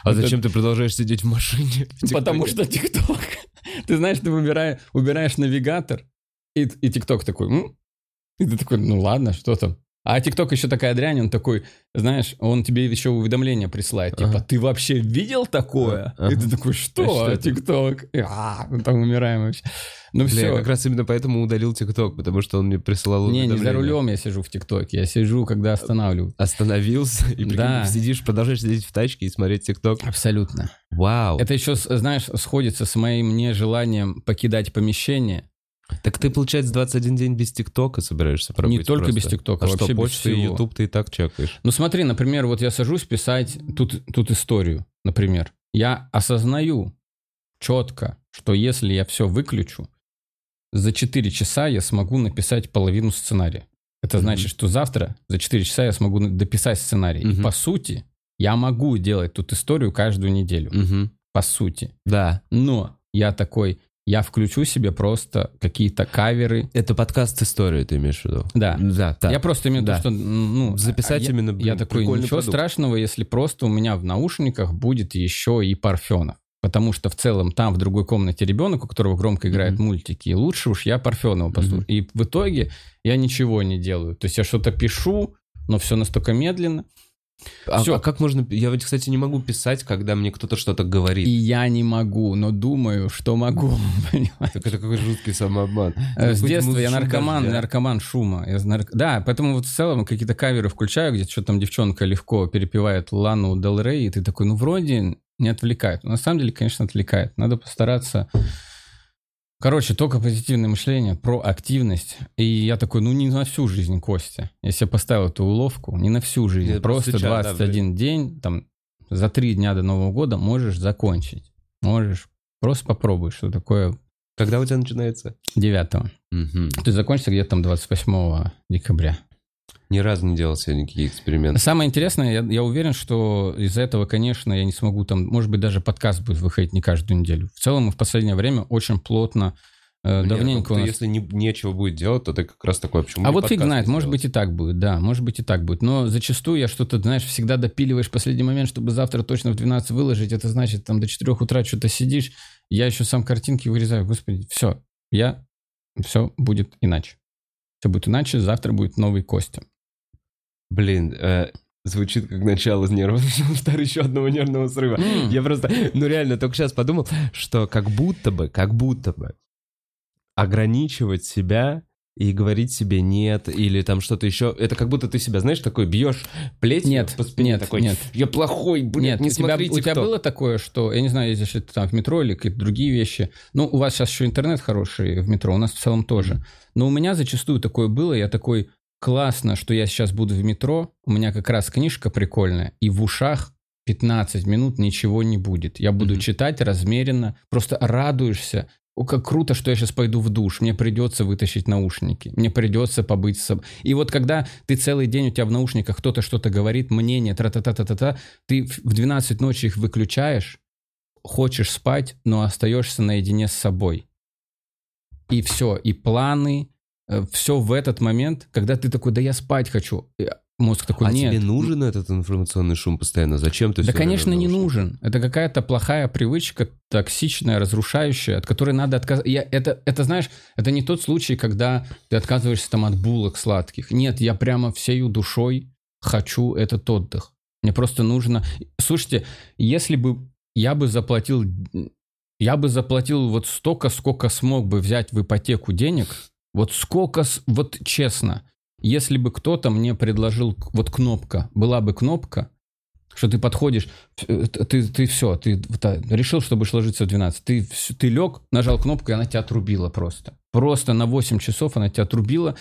А зачем ты продолжаешь сидеть в машине? Потому что ТикТок. Ты знаешь, ты убираешь навигатор, и, ТикТок такой, и ты такой, ну ладно, что там. А ТикТок еще такая дрянь, он такой, знаешь, он тебе еще уведомление присылает, типа, Ага. ты вообще видел такое? Ага. И ты такой, что, это? ТикТок? А, там умираем вообще. Ну Бля, я все. как раз именно поэтому удалил ТикТок, потому что он мне присылал Не, не за рулем я сижу в ТикТоке, я сижу, когда останавливаю. Остановился, и прикинь, Да. сидишь, продолжаешь сидеть в тачке и смотреть ТикТок. Абсолютно. Вау. Это еще, знаешь, сходится с моим нежеланием покидать помещение. Так ты, получается, 21 день без ТикТока собираешься пробыть Не только просто? без ТикТока, а вообще что, почту и. Ютуб ты и так чекаешь. Ну смотри, например, вот я сажусь писать тут, тут историю, например. Я осознаю четко, что если я все выключу, за 4 часа я смогу написать половину сценария. Это Мгм. значит, что завтра за 4 часа я смогу дописать сценарий. И Мгм. по сути, я могу делать тут историю каждую неделю. Мгм. По сути. Да. Но я такой, я включу себе просто какие-то каверы. Это подкаст истории, ты имеешь в виду? Да. Да, да. Я просто имею в виду, Да. что, ну, Записать а я- именно, блин, Я такой, ничего продукт. страшного, если просто у меня в наушниках будет еще и Парфенов. Потому что в целом там в другой комнате ребенок, у которого громко играет Мгм. мультики, и лучше уж я Парфенова послушаю. Мгм. И в итоге я ничего не делаю. То есть я что-то пишу, но все настолько медленно. А, Всё. а как можно... Я, вот, кстати, не могу писать, когда мне кто-то что-то И говорит. я не могу, но думаю, что могу. понимаешь? Так это какой жуткий самообман. Э, С детства я наркоман, наркоман шума. Да, поэтому вот в целом какие-то каверы включаю, где что там девчонка легко перепевает Лану Дел Рей, и ты такой, ну вроде не отвлекает. На самом деле, конечно, отвлекает. Надо постараться... Короче, только позитивное мышление, проактивность. И я такой, ну не на всю жизнь, Костя. Я себе поставил эту уловку, не на всю жизнь. Нет, просто сейчас, да, 21 день, там, за три дня до Нового года можешь закончить. Можешь. Просто попробуй, что такое Когда у тебя начинается? 9 Мгм. то есть закончится где-то там 28 декабря. Ни разу не делал себе никакие эксперименты. Самое интересное, я, я уверен, что из-за этого, конечно, я не смогу там, может быть, даже подкаст будет выходить не каждую неделю. В целом, мы в последнее время очень плотно, э, Нет, давненько ну, у нас... Если не, нечего будет делать, то ты как раз такой, почему А вот фиг знает, может быть и так будет, да, может быть и так будет. Но зачастую я что-то, знаешь, всегда допиливаешь в последний момент, чтобы завтра точно в 12 выложить. Это значит, там до 4 утра что-то сидишь. Я еще сам картинки вырезаю. Господи, все, я... Все будет иначе. Все будет иначе, завтра будет новый Костя. Блин, э, звучит как начало нервного, еще одного нервного срыва. М. Я просто, ну реально, только сейчас подумал, что как будто бы, как будто бы ограничивать себя и говорить себе нет или там что-то еще, это как будто ты себя, знаешь, такой бьешь плетью Нет, по спине, нет, такой, нет. я плохой, блин, Нет, не у тебя, смотри у тебя TikTok». было такое, что, я не знаю, ездишь ли ты там в метро или какие-то другие вещи. Ну, у вас сейчас еще интернет хороший в метро, у нас в целом тоже. Но у меня зачастую такое было, я такой, классно, что я сейчас буду в метро, у меня как раз книжка прикольная, и в ушах 15 минут ничего не будет. Я буду Мгм. читать размеренно, просто радуешься о, как круто, что я сейчас пойду в душ, мне придется вытащить наушники, мне придется побыть с собой. И вот когда ты целый день, у тебя в наушниках кто-то что-то говорит, мнение, тра-та-та-та-та, ты в 12 ночи их выключаешь, хочешь спать, но остаешься наедине с собой. И все, и планы, все в этот момент, когда ты такой, да я спать хочу. Мозг такой, а нет. тебе нужен этот информационный шум постоянно? Зачем ты Да, конечно, не нужен. Это какая-то плохая привычка, токсичная, разрушающая, от которой надо отказаться. Это, это, знаешь, это не тот случай, когда ты отказываешься там от булок сладких. Нет, я прямо всею душой хочу этот отдых. Мне просто нужно... Слушайте, если бы я бы заплатил... Я бы заплатил вот столько, сколько смог бы взять в ипотеку денег, вот сколько, вот честно, если бы кто-то мне предложил, вот кнопка, была бы кнопка, что ты подходишь, э, ты, ты все, ты так решил, что будешь ложиться в 12, ты, ты лег, нажал кнопку, и она тебя отрубила просто. Просто на 8 часов она тебя отрубила,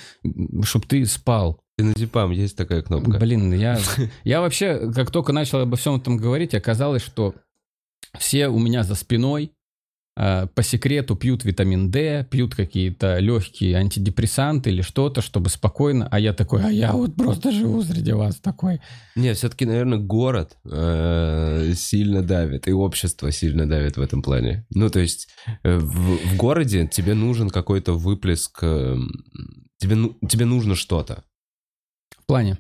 чтобы ты спал. На Дипам есть такая кнопка? Блин, я, я вообще, как только начал обо всем этом говорить, оказалось, что все у меня за спиной по секрету пьют витамин D, пьют какие-то легкие антидепрессанты или что-то, чтобы спокойно. А я такой, а я вот просто живу среди вас такой. Не, все-таки, наверное, город э, сильно давит, и общество сильно давит в этом плане. Ну, то есть э, в, в городе тебе нужен какой-то выплеск, э, тебе, ну- тебе нужно что-то. В плане.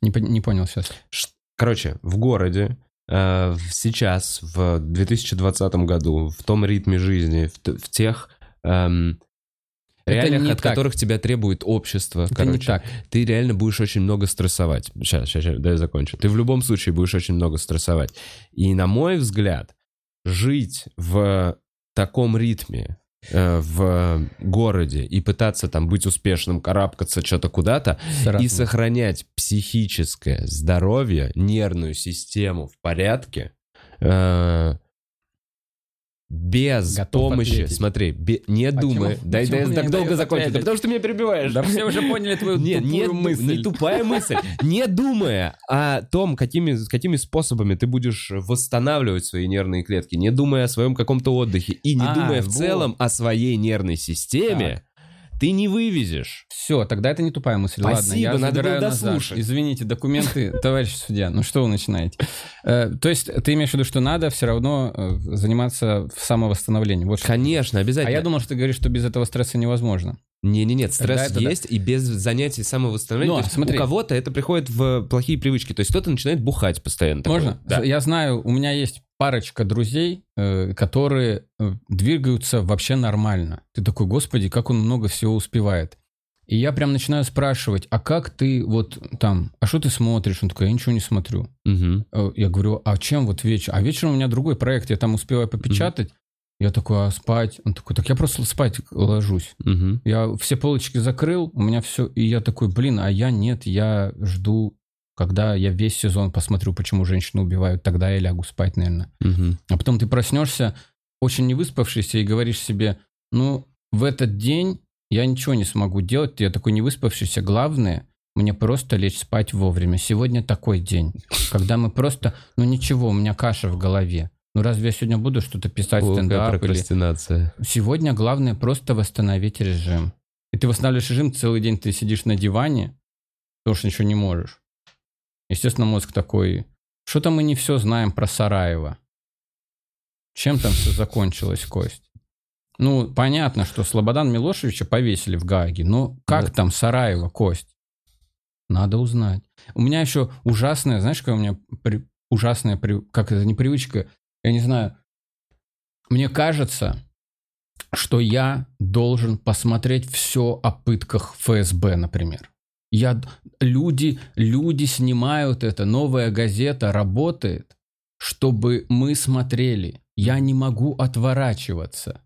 Не, не понял сейчас. Ш- Короче, в городе э, сейчас, в 2020 году, в том ритме жизни, в, в тех эм, реалиях, от так. которых тебя требует общество, Это короче, не так. ты реально будешь очень много стрессовать. Сейчас, сейчас, сейчас, дай я закончу. Ты в любом случае будешь очень много стрессовать. И на мой взгляд, жить в таком ритме, э, в городе и пытаться там быть успешным, карабкаться что-то куда-то, и сохранять психическое здоровье, нервную систему в порядке, э, без Готов помощи, ответить. смотри, бе- не думай, дай, дай, так долго закончить, да потому что ты меня перебиваешь. Да все уже поняли твою Не, тупую ду- мысль. не тупая мысль. Не думая о том, какими, какими способами ты будешь восстанавливать свои нервные клетки, не думая о своем каком-то отдыхе и не А, думая в вот. целом о своей нервной системе, ты не вывезешь. Все, тогда это не тупая мысль. Спасибо, Ладно, я надо было назад. дослушать. Извините, документы, товарищ судья. Ну что вы начинаете? Э, то есть ты имеешь в виду, что надо все равно э, заниматься в самовосстановлении? Вот. Конечно, А обязательно. я думал, что ты говоришь, что без этого стресса невозможно. Не-не-нет, стресс это да. есть, и без занятий самовосстановления. Ну, То есть смотри. У кого-то это приходит в плохие привычки. То есть кто-то начинает бухать постоянно. Можно? Да. Я знаю, у меня есть парочка друзей, э, которые э, двигаются вообще нормально. Ты такой, господи, как он много всего успевает. И я прям начинаю спрашивать, а как ты вот там, а что ты смотришь? Он такой, я ничего не смотрю. Э, Я говорю, а чем вот вечер? А вечером у меня другой проект, я там успеваю попечатать. Я такой, а спать? Он такой, так я просто спать ложусь. Мгм. Я все полочки закрыл, у меня все... И я такой, блин, а я нет, я жду, когда я весь сезон посмотрю, почему женщины убивают, тогда я лягу спать, наверное. Мгм. А потом ты проснешься очень невыспавшийся и говоришь себе, ну, в этот день я ничего не смогу делать, я такой невыспавшийся, главное, мне просто лечь спать вовремя. Сегодня такой день, когда мы просто, ну ничего, у меня каша в голове. Ну разве я сегодня буду что-то писать, О, стендап или... прокрастинация. Сегодня главное просто восстановить режим. И ты восстанавливаешь режим, целый день ты сидишь на диване, потому что ничего не можешь. Естественно, мозг такой, что-то мы не все знаем про Сараево. Чем там все закончилось, Кость? Ну, понятно, что Слободан Милошевича повесили в Гааге, но как Да. там Сараево, Кость? Надо узнать. У меня еще ужасная, знаешь, какая у меня при- ужасная, при- как это, не привычка, я не знаю. Мне кажется, что я должен посмотреть все о пытках ФСБ, например. Я, люди, люди снимают это, новая газета работает, чтобы мы смотрели. Я не могу отворачиваться.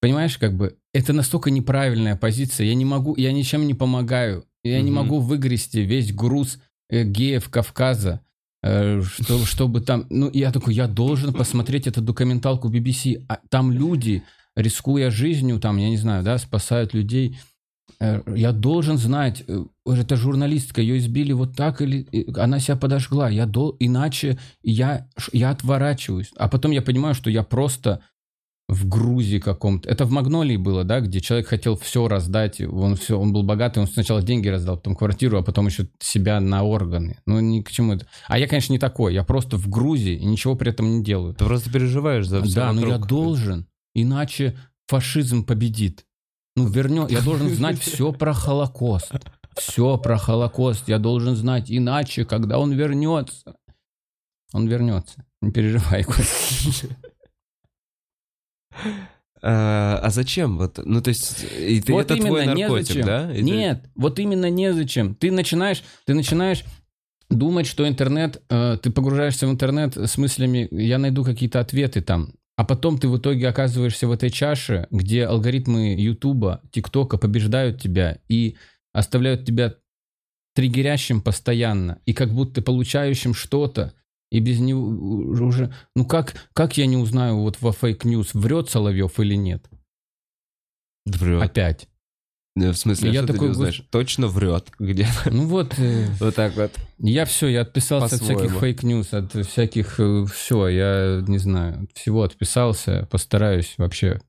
Понимаешь, как бы это настолько неправильная позиция. Я не могу, я ничем не помогаю. Я не Мгм. могу выгрести весь груз э, геев Кавказа, э, что- чтобы там... Ну, я такой, я должен посмотреть эту документалку BBC. А там люди, рискуя жизнью, там, я не знаю, да, спасают людей. Э, Я должен знать, э, это журналистка, ее избили вот так или э, она себя подожгла. Я дол... Иначе я, я отворачиваюсь. А потом я понимаю, что я просто в грузе каком-то. Это в Магнолии было, да, где человек хотел все раздать, он все, он был богатый, он сначала деньги раздал, потом квартиру, а потом еще себя на органы. Ну, ни к чему это. А я, конечно, не такой, я просто в грузе и ничего при этом не делаю. Ты просто переживаешь за все Да, но я вокруг. должен, иначе фашизм победит. Ну, вернет, я должен знать все про Холокост. Все про Холокост я должен знать, иначе, когда он вернется, он вернется. Не переживай, Костя. А, а зачем? Вот, ну, то есть, и ты, Вот это твой наркотик, незачем. да? И ты- Нет, вот именно незачем. Ты начинаешь, ты начинаешь думать, что интернет, э, ты погружаешься в интернет с мыслями, я найду какие-то ответы там. А потом ты в итоге оказываешься в этой чаше, где алгоритмы Ютуба, ТикТока побеждают тебя и оставляют тебя триггерящим постоянно, и как будто получающим что-то, и без него уже... Ну как, как я не узнаю вот во fake news, врет Соловьев или нет? Врет. Опять. Ну, В смысле, Я что ты такой, не знаешь? Точно врет. Где? Ну вот, э, Вот так вот. Я все, я отписался от всяких fake news, от всяких... Все, я не знаю, от всего отписался, постараюсь вообще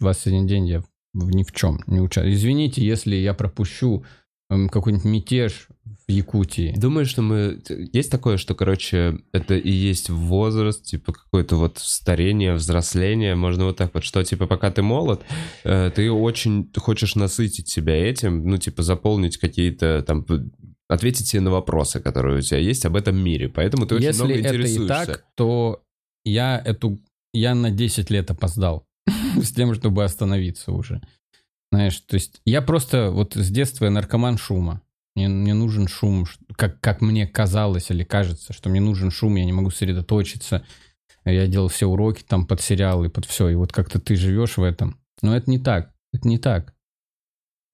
21 день я ни в чем не участвую. Извините, если я пропущу какой-нибудь мятеж в Якутии. Думаешь, что мы... Есть такое, что, короче, это и есть возраст, типа, какое-то вот старение, взросление, можно вот так вот, что, типа, пока ты молод, э, ты очень хочешь насытить себя этим, ну, типа, заполнить какие-то там... Ответить себе на вопросы, которые у тебя есть об этом мире. Поэтому ты очень Если много это и интересуешься. так, то я эту... Я на 10 лет опоздал с тем, чтобы остановиться уже. Знаешь, то есть я просто вот с детства наркоман шума. Мне, мне нужен шум, как, как мне казалось или кажется, что мне нужен шум, я не могу сосредоточиться. Я делал все уроки там под сериалы, под все. И вот как-то ты живешь в этом. Но это не так. Это не так.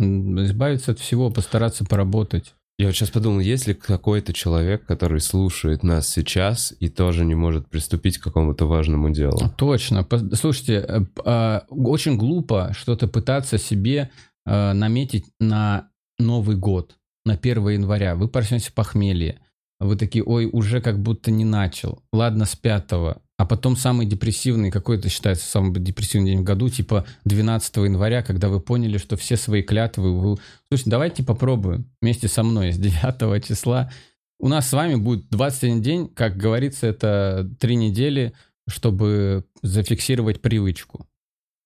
Избавиться от всего, постараться поработать. Я вот сейчас подумал, есть ли какой-то человек, который слушает нас сейчас и тоже не может приступить к какому-то важному делу? Точно. Слушайте, э, а, очень глупо что-то пытаться себе э, наметить на Новый год, на 1 января. Вы проснетесь в похмелье. Вы такие, ой, уже как будто не начал. Ладно, с 5 а потом самый депрессивный, какой это считается самый депрессивный день в году, типа 12 января, когда вы поняли, что все свои клятвы вы... Слушайте, давайте попробуем вместе со мной с 9 числа. У нас с вами будет 21 день, как говорится, это три недели, чтобы зафиксировать привычку.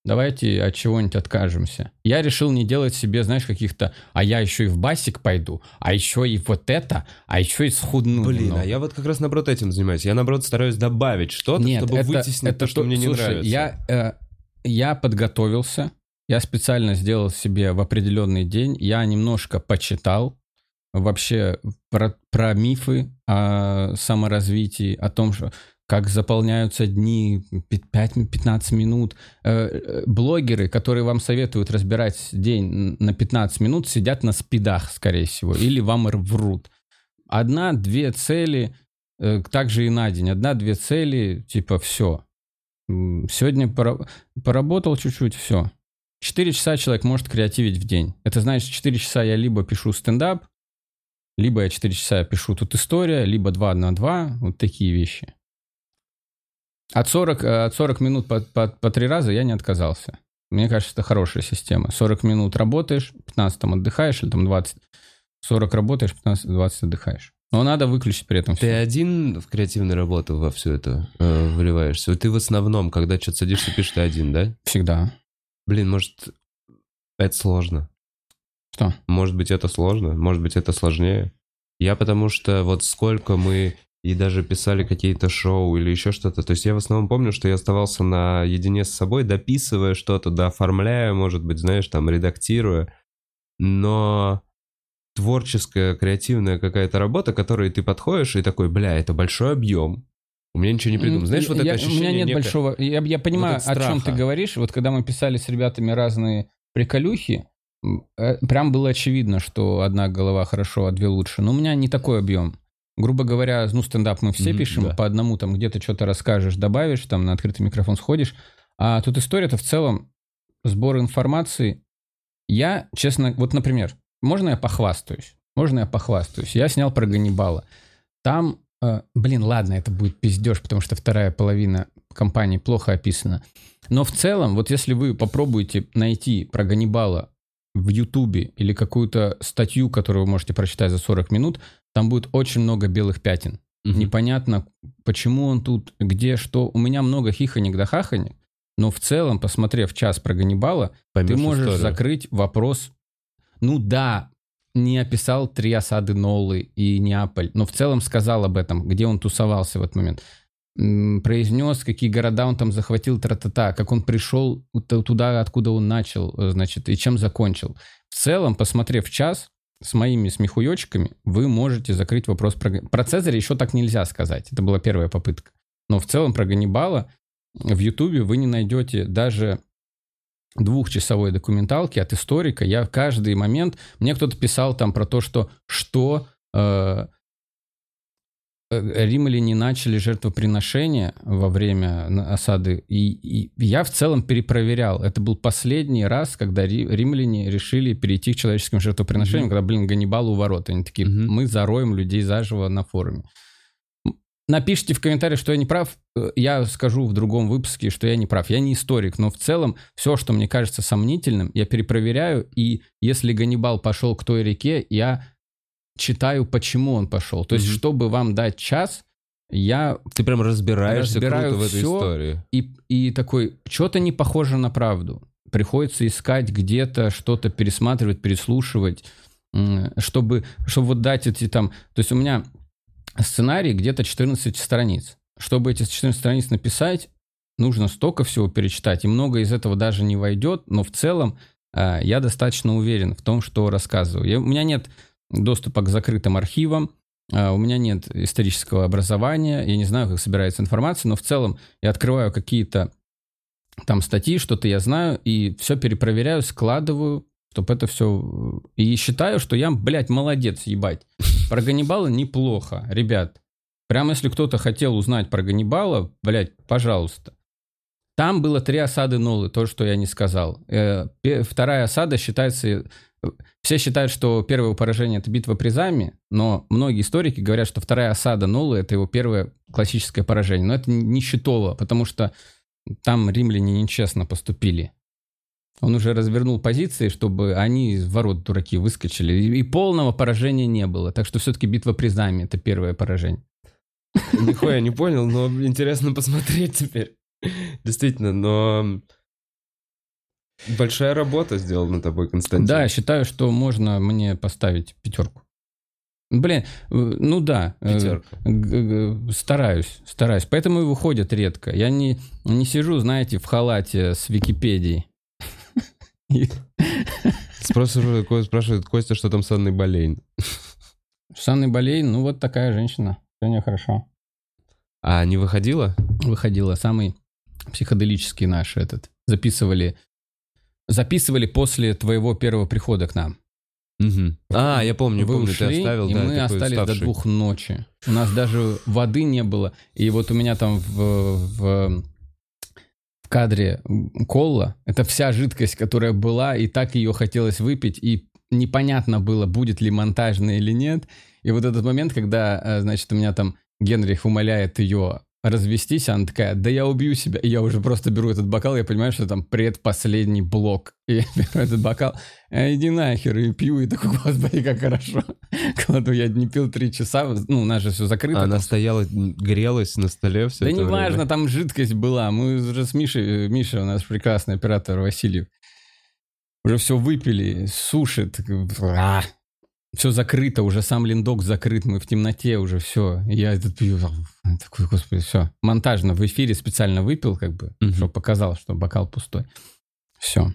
Давайте от чего-нибудь откажемся. Я решил не делать себе, знаешь, каких-то, а я еще и в басик пойду, а еще и вот это, а еще и схудну Блин, немного. а я вот как раз наоборот этим занимаюсь. Я наоборот стараюсь добавить что-то, Нет, чтобы это, вытеснить это то, что то- мне не слушай, нравится. Я, э, я подготовился, я специально сделал себе в определенный день, я немножко почитал вообще про, про мифы о саморазвитии, о том, что как заполняются дни, 5-15 минут. Э, э, Блогеры, которые вам советуют разбирать день на 15 минут, сидят на спидах, скорее всего, или вам врут. Одна-две цели, э, также и на день. Одна-две цели, типа, все. Сегодня пора- поработал чуть-чуть, все. Четыре часа человек может креативить в день. Это значит, 4 часа я либо пишу стендап, либо я 4 часа пишу тут история, либо 2 на 2, вот такие вещи. От 40, э, от 40 минут по, по, по 3 раза я не отказался. Мне кажется, это хорошая система. 40 минут работаешь, 15 там отдыхаешь, или там 20. 40 работаешь, 15-20 отдыхаешь. Но надо выключить при этом Ты все. один в креативную работу во все это э, вливаешься? Ты в основном, когда что-то садишься, пишешь, ты один, да? Всегда. Блин, может, это сложно? Что? Может быть, это сложно? Может быть, это сложнее? Я потому что вот сколько мы и даже писали какие-то шоу или еще что-то. То есть я в основном помню, что я оставался наедине с собой, дописывая что-то, дооформляя, может быть, знаешь, там, редактируя. Но творческая, креативная какая-то работа, которой ты подходишь и такой, бля, это большой объем. У меня ничего не придумал. Знаешь, вот Я- это ощущение... У меня нет некое- большого... Я, я понимаю, Вот от о чем ты говоришь. Вот когда мы писали с ребятами разные приколюхи, э, прям было очевидно, что одна голова хорошо, а две лучше. Но у меня не такой объем. Грубо говоря, ну, стендап мы все Мгм, пишем, да. по одному там где-то что-то расскажешь, добавишь, там на открытый микрофон сходишь. А тут история-то в целом сбор информации. Я, честно, вот, например, можно я похвастаюсь? Можно я похвастаюсь? Я снял про Ганнибала. Там, э, блин, ладно, это будет пиздеж, потому что вторая половина компании плохо описано. Но в целом, вот если вы попробуете найти про Ганнибала в Ютубе или какую-то статью, которую вы можете прочитать за 40 минут, там будет очень много белых пятен. Мгм. Непонятно, почему он тут, где, что. У меня много хихонек да хахонек, но в целом, посмотрев час про Ганнибала, Поймешь ты можешь историю. закрыть вопрос. Ну да, не описал три осады Нолы и Неаполь, но в целом сказал об этом, где он тусовался в этот момент. Произнес, какие города он там захватил, тра-та-та, как он пришел туда, откуда он начал, э, значит, и чем закончил. В целом, посмотрев час с моими смехуёчками, вы можете закрыть вопрос про... Про Цезаря еще так нельзя сказать. Это была первая попытка. Но в целом про Ганнибала в Ютубе вы не найдете даже двухчасовой документалки от историка. Я каждый момент... Мне кто-то писал там про то, что что э, римляне начали жертвоприношение во время осады. И, и я в целом перепроверял. Это был последний раз, когда ри- римляне решили перейти к человеческим жертвоприношениям, Мгм. когда, блин, Ганнибал у ворот. Они такие, Мгм. мы зароем людей заживо на форуме. Напишите в комментариях, что я не прав. Э, Я скажу в другом выпуске, что я не прав. Я не историк, но в целом все, что мне кажется сомнительным, я перепроверяю. И если Ганнибал пошел к той реке, я читаю, почему он пошел. То есть, Мгм. чтобы вам дать час, я Ты прям разбираешься Разбираю круто в этой истории. и, и такой, что-то не похоже на правду. Приходится искать где-то, что-то пересматривать, переслушивать, чтобы, чтобы вот дать эти там... То есть у меня сценарий где-то 14 страниц. Чтобы эти 14 страниц написать, нужно столько всего перечитать, и много из этого даже не войдет, но в целом а, я достаточно уверен в том, что рассказываю. Я- у меня нет доступа к закрытым архивам, а, у меня нет исторического образования, я не знаю, как собирается информация, но в целом я открываю какие-то там статьи, что-то я знаю, и все перепроверяю, складываю, чтобы это все... И считаю, что я, блядь, молодец, ебать. Про Ганнибала неплохо, ребят. Прямо если кто-то хотел узнать про Ганнибала, блядь, пожалуйста. Там было три осады Нолы, то, что я не сказал. Э, Вторая осада считается... Все считают, что первое поражение – это битва при Заме, но многие историки говорят, что вторая осада Нолы – это его первое классическое поражение. Но это не счетово, потому что там римляне нечестно поступили. Он уже развернул позиции, чтобы они из ворот дураки выскочили. И полного поражения не было. Так что все-таки битва при Заме – это первое поражение. Нихуя не понял, но интересно посмотреть теперь. Действительно, но... Большая работа сделана тобой, Константин. Да, считаю, что можно мне поставить пятерку. Блин, э, ну да. э, Пятерка. Стараюсь, стараюсь. Поэтому и выходят редко. Я не, не сижу, знаете, в халате с Википедией. Спрашивает, спрашивает Костя, что там с Анной Болейн. С Анной Болейн, ну вот такая женщина. Все у нее хорошо. А не выходила? Выходила самый психоделический наш этот. Записывали, записывали после твоего первого прихода к нам. Мгм. А, я помню, Вы помню, ушли, ты оставил, и да, мы остались до уставший. двух ночи. У нас даже воды не было. И вот у меня там в, в, в кадре колла, это вся жидкость, которая была, и так ее хотелось выпить, и непонятно было, будет ли монтажно или нет. И вот этот момент, когда, э, значит, у меня там Генрих умоляет ее развестись, она такая, да я убью себя. И я уже просто беру этот бокал, я понимаю, что там предпоследний блок. И я беру этот бокал, «А, иди нахер, и пью, и такой, господи, как хорошо. Кладу, я не пил три часа, ну, у нас же все закрыто. Она там стояла, грелась на столе все да не важно, там жидкость была. Мы уже с Мишей, э, Миша у нас прекрасный оператор Васильев, уже все выпили, сушит. Все закрыто, уже сам линдок закрыт, мы в темноте уже все. Я этот пью, такой, господи, все. Монтажно в эфире специально выпил, как бы, Мгм. чтобы показал, что бокал пустой. Все.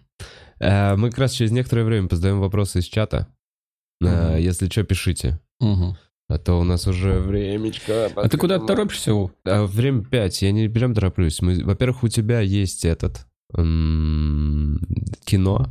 Э, Мы как раз через некоторое время позадаем вопросы из чата. Мгм. Если что, пишите. А то у нас уже времечко. А ты куда торопишься? А, Время 5, я не прям тороплюсь. Мы- Во-первых, у тебя есть этот м, кино,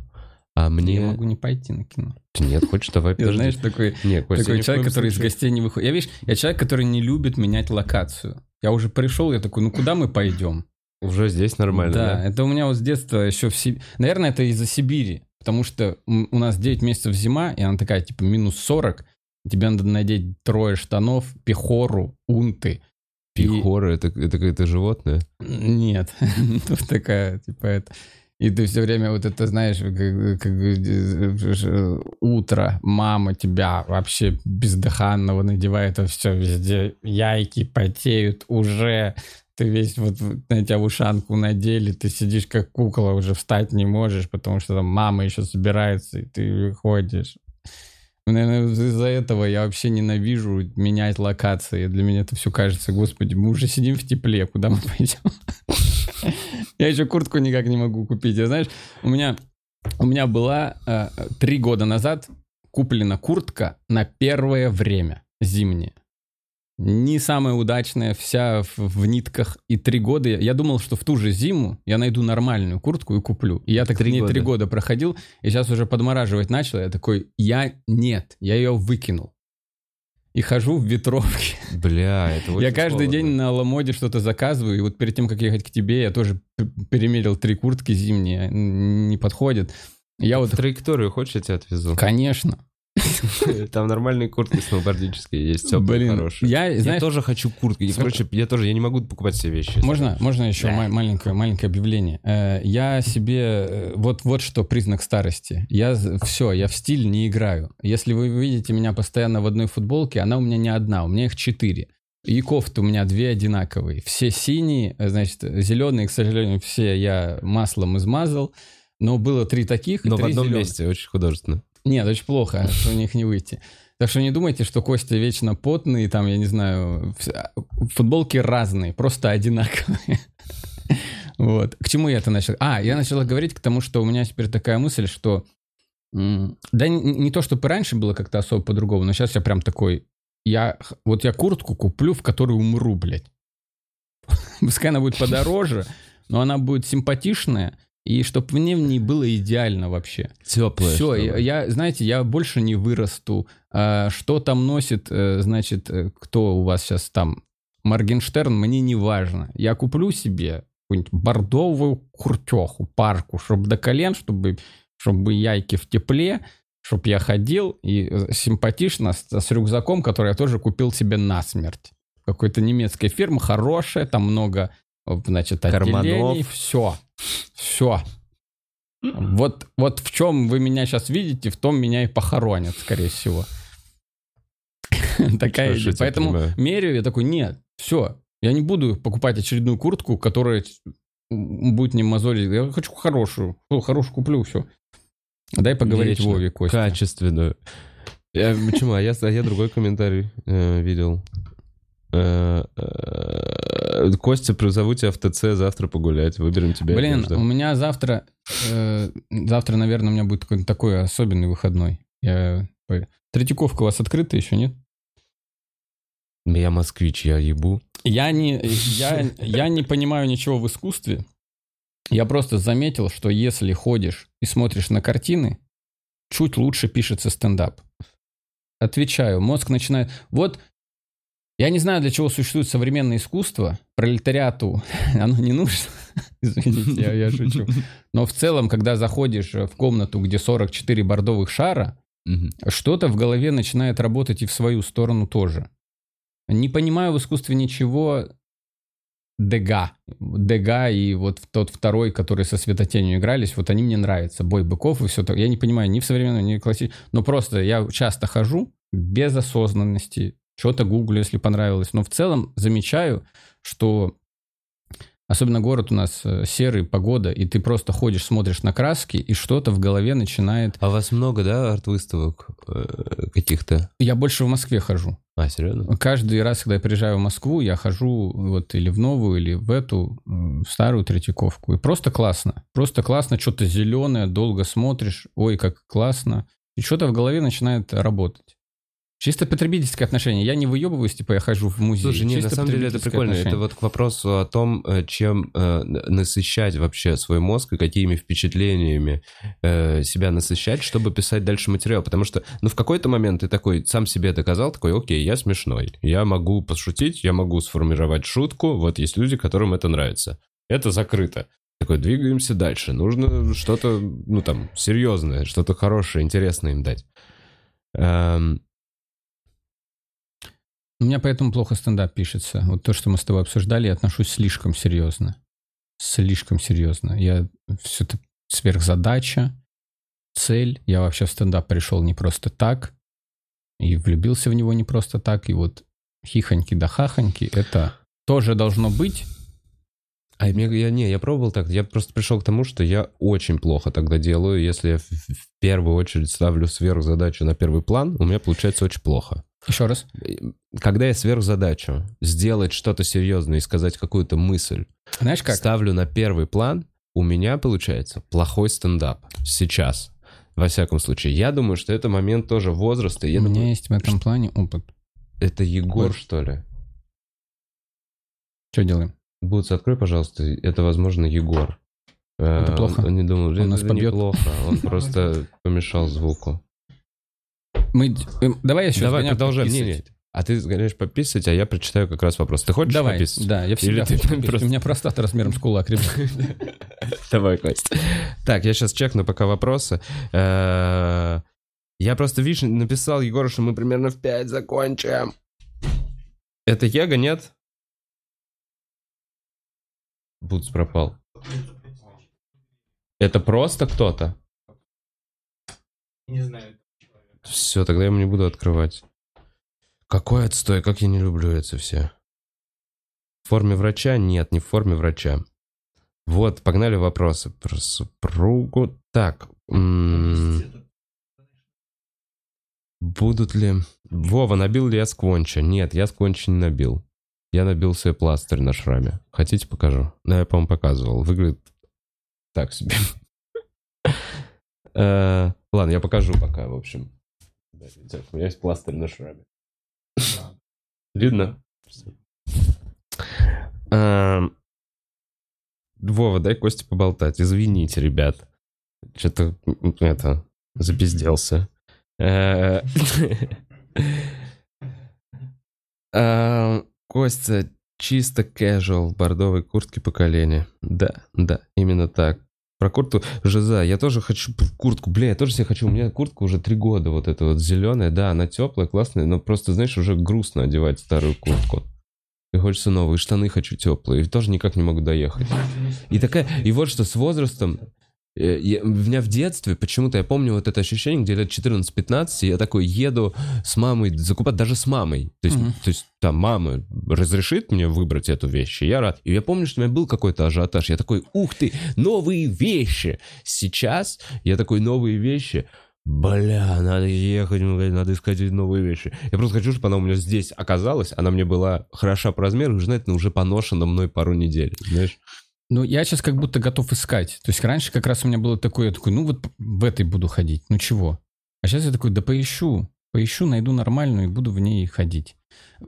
а Я мне... могу не пойти на кино. Нет, хочешь, давай Я, подожди. знаешь, такой Не, Костя, такой человек, который из случае. гостей не выходит. Я, видишь, я человек, который не любит менять локацию. Я уже пришел, я такой, ну куда мы пойдем? Уже здесь нормально, да, да? это у меня вот с детства еще в Сибири. Наверное, это из-за Сибири, потому что у нас 9 месяцев зима, и она такая, типа, минус 40. Тебе надо надеть трое штанов, пехору, унты. Пихора, это, это какое-то животное? Нет, такая, типа это... И ты все время вот это знаешь, как, как, э, утро, мама тебя вообще бездыханного надевает, а все везде, яйки потеют уже, ты весь вот на тебя ушанку надели, ты сидишь как кукла, уже встать не можешь, потому что там мама еще собирается, и ты выходишь. Наверное, из-за этого я вообще ненавижу менять локации. Для меня это все кажется, господи, мы уже сидим в тепле, куда мы пойдем? Я еще куртку никак не могу купить. Я, знаешь, у меня, у меня была э, три года назад куплена куртка на первое время зимняя не самая удачная, вся в, в нитках. И три года я думал, что в ту же зиму я найду нормальную куртку и куплю. И я так три три года проходил, и сейчас уже подмораживать начал. Я такой, я нет, я ее выкинул. И хожу в ветровке. Бля, это очень Я каждый холодно. день на Ламоде что-то заказываю, и вот перед тем, как ехать к тебе, я тоже перемерил три куртки зимние, не подходят. Я вот... В траекторию хочешь, я тебя отвезу? Конечно. Там нормальные куртки сноубордические есть, теплые, Блин, хорошие. Я, знаешь, я тоже хочу куртки. Я, короче, я тоже, я не могу покупать себе вещи. Можно, можно еще да. маленькое, маленькое объявление. Э, я себе, э, вот, вот что признак старости. Я все, я в стиль не играю. Если вы видите меня постоянно в одной футболке, она у меня не одна, у меня их четыре. И кофты у меня две одинаковые. Все синие, э, значит, зеленые, к сожалению, все я маслом измазал. Но было три таких. Но в одном зеленых. месте, очень художественно. Нет, очень плохо, что у них не выйти. Так что не думайте, что Костя вечно потный, там, я не знаю, футболки разные, просто одинаковые. Вот. К чему я это начал? А, я начал говорить к тому, что у меня теперь такая мысль, что... Да не, не то, чтобы раньше было как-то особо по-другому, но сейчас я прям такой... Я, вот я куртку куплю, в которой умру, блядь. Пускай она будет подороже, но она будет симпатичная, и чтобы мне в ней было идеально вообще. Теплое. Все, я, я, знаете, я больше не вырасту. А, что там носит, э, значит, э, кто у вас сейчас там? Моргенштерн, мне не важно. Я куплю себе какую-нибудь бордовую куртеху, парку, чтобы до колен, чтобы, чтобы яйки в тепле, чтобы я ходил и э, симпатично с, с рюкзаком, который я тоже купил себе насмерть. Какой-то немецкой фирмы, хорошая, там много, значит, отделений. Карманов. Все. Все. Вот, вот в чем вы меня сейчас видите, в том меня и похоронят, скорее всего. Такая идея. Поэтому меряю, я такой, нет, все, я не буду покупать очередную куртку, которая будет не мозолить. Я хочу хорошую. Хорошую куплю, все. Дай поговорить Вечно. Вове, Костя. Качественную. Я, почему? А я, а я другой комментарий э, видел. Э, э, Костя, призову тебя в ТЦ завтра погулять, выберем тебя. Блин, у меня завтра, э, завтра, наверное, у меня будет какой-то такой особенный выходной. Я... Третьяковка у вас открыта еще, нет? Я москвич, я ебу. Я не, я, я не понимаю ничего в искусстве. Я просто заметил, что если ходишь и смотришь на картины, чуть лучше пишется стендап. Отвечаю, мозг начинает... Вот я не знаю, для чего существует современное искусство. Пролетариату оно не нужно. Извините, я, я шучу. Но в целом, когда заходишь в комнату, где 44 бордовых шара, что-то в голове начинает работать и в свою сторону тоже. Не понимаю в искусстве ничего Дега. Дега и вот тот второй, который со светотенью игрались, вот они мне нравятся. Бой быков и все так. Я не понимаю ни в современном, ни в классическом. Но просто я часто хожу без осознанности, что-то гуглю, если понравилось. Но в целом замечаю, что особенно город у нас э, серый, погода, и ты просто ходишь, смотришь на краски, и что-то в голове начинает... А у вас много, да, арт-выставок э, каких-то? Я больше в Москве хожу. А, серьезно? Каждый раз, когда я приезжаю в Москву, я хожу вот или в новую, или в эту, в старую Третьяковку. И просто классно. Просто классно, что-то зеленое, долго смотришь, ой, как классно. И что-то в голове начинает работать. Чисто потребительское отношение. Я не выебываюсь, типа я хожу в музей. Слушай, нет, на самом деле это прикольно. Отношение. Это вот к вопросу о том, э, чем э, насыщать вообще свой мозг и какими впечатлениями э, себя насыщать, чтобы писать дальше материал. Потому что, ну, в какой-то момент ты такой сам себе доказал, такой, окей, я смешной. Я могу пошутить, я могу сформировать шутку. Вот есть люди, которым это нравится. Это закрыто. Такой, двигаемся дальше. Нужно что-то, ну, там, серьезное, что-то хорошее, интересное им дать. Эм, У меня поэтому плохо стендап пишется. Вот то, что мы с тобой обсуждали, я отношусь слишком серьезно. Слишком серьезно. Я все это сверхзадача, цель. Я вообще в стендап пришел не просто так. И влюбился в него не просто так. И вот хихоньки да хахоньки, это тоже должно быть. А мне, я, не, я пробовал так. Я просто пришел к тому, что я очень плохо тогда делаю. Если я в, в первую очередь ставлю сверхзадачу на первый план, у меня получается очень плохо. Еще раз. Когда я сверхзадачу сделать что-то серьезное и сказать какую-то мысль, Знаешь как? ставлю на первый план, у меня получается плохой стендап. Сейчас. Во всяком случае. Я думаю, что это момент тоже возраста. Я У меня думаю, есть в этом плане опыт. это Егор, Вот. что ли? Что делаем? Бутс, открой, пожалуйста. Это, возможно, Егор. Это Э, плохо? Он не думал, Он это нас побьет? неплохо. Он просто помешал звуку. Мы... э, Давай я сейчас Давай, продолжаем. Не, не. А ты сгоняешь пописать, а я прочитаю как раз вопрос. Ты хочешь Давай, пописать? да, я всегда Или ты хочу пописать. просто- У меня простата размером с кулак, ребят. Давай, Кость. Так, я сейчас чекну пока вопросы. Э, Я просто, видишь, написал Егору, что мы примерно в 5 закончим. Это Ега, нет? Бутс пропал. Это просто кто-то? Не знаю. Все, тогда я ему не буду открывать. Какой отстой, как я не люблю это все. В форме врача? Нет, не в форме врача. Вот, погнали вопросы про супругу. Так, будут ли... Вова, набил ли я сквонча? Нет, я сквонча не набил. Я набил себе пластырь на шраме. Хотите, покажу? Да, я, по-моему, показывал. Выглядит так себе. Э, Ладно, я покажу пока, в общем. У меня есть пластырь на шраме. Видно? Эм, Вова, дай Косте поболтать. Извините, ребят. Что-то это запизделся. Э, эм, Костя, чисто casual, в бордовой куртке по колени. Да, да, именно так. Про куртку Жиза, я тоже хочу куртку. Бля, я тоже себе хочу. У меня куртка уже три года вот эта вот зеленая. Да, она теплая, классная, но просто, знаешь, уже грустно одевать старую куртку. И хочется новые. Штаны хочу теплые. И тоже никак не могу доехать. И такая, и вот что с возрастом, я- у меня в детстве почему-то я помню вот это ощущение, где лет 14-15, я такой еду с мамой закупать, даже с мамой. То есть, Мгм. то есть там мама разрешит мне выбрать эту вещь, и я рад. И я помню, что у меня был какой-то ажиотаж. Я такой, ух ты, новые вещи. Сейчас я такой, новые вещи. Бля, надо ехать, надо искать новые вещи. Я просто хочу, чтобы она у меня здесь оказалась. Она мне была хороша по размеру, уже, знаете, ну, уже поношена мной пару недель. Знаешь? Ну, я сейчас как будто готов искать. То есть раньше как раз у меня было такое, я такой, ну вот в этой буду ходить, ну чего? А сейчас я такой, да поищу, поищу, найду нормальную и буду в ней ходить.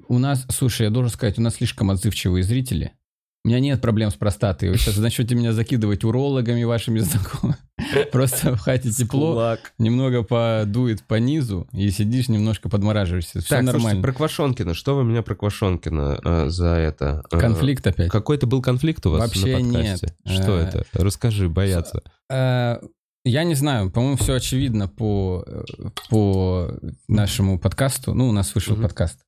У нас, слушай, я должен сказать, у нас слишком отзывчивые зрители. У меня нет проблем с простатой. Вы сейчас начнете меня закидывать урологами вашими знакомыми. Просто в хате тепло, немного подует по низу, и сидишь немножко подмораживаешься. Все Так, слушайте, нормально. про Квашонкина. Что вы меня про Квашонкина э, за это? э, Конфликт опять. Какой-то был конфликт у вас Вообще на подкасте? нет. Что Э, это? Расскажи, боятся. Э, Я не знаю, по-моему, все очевидно по, э, по нашему подкасту. Ну, у нас вышел Мгм. подкаст.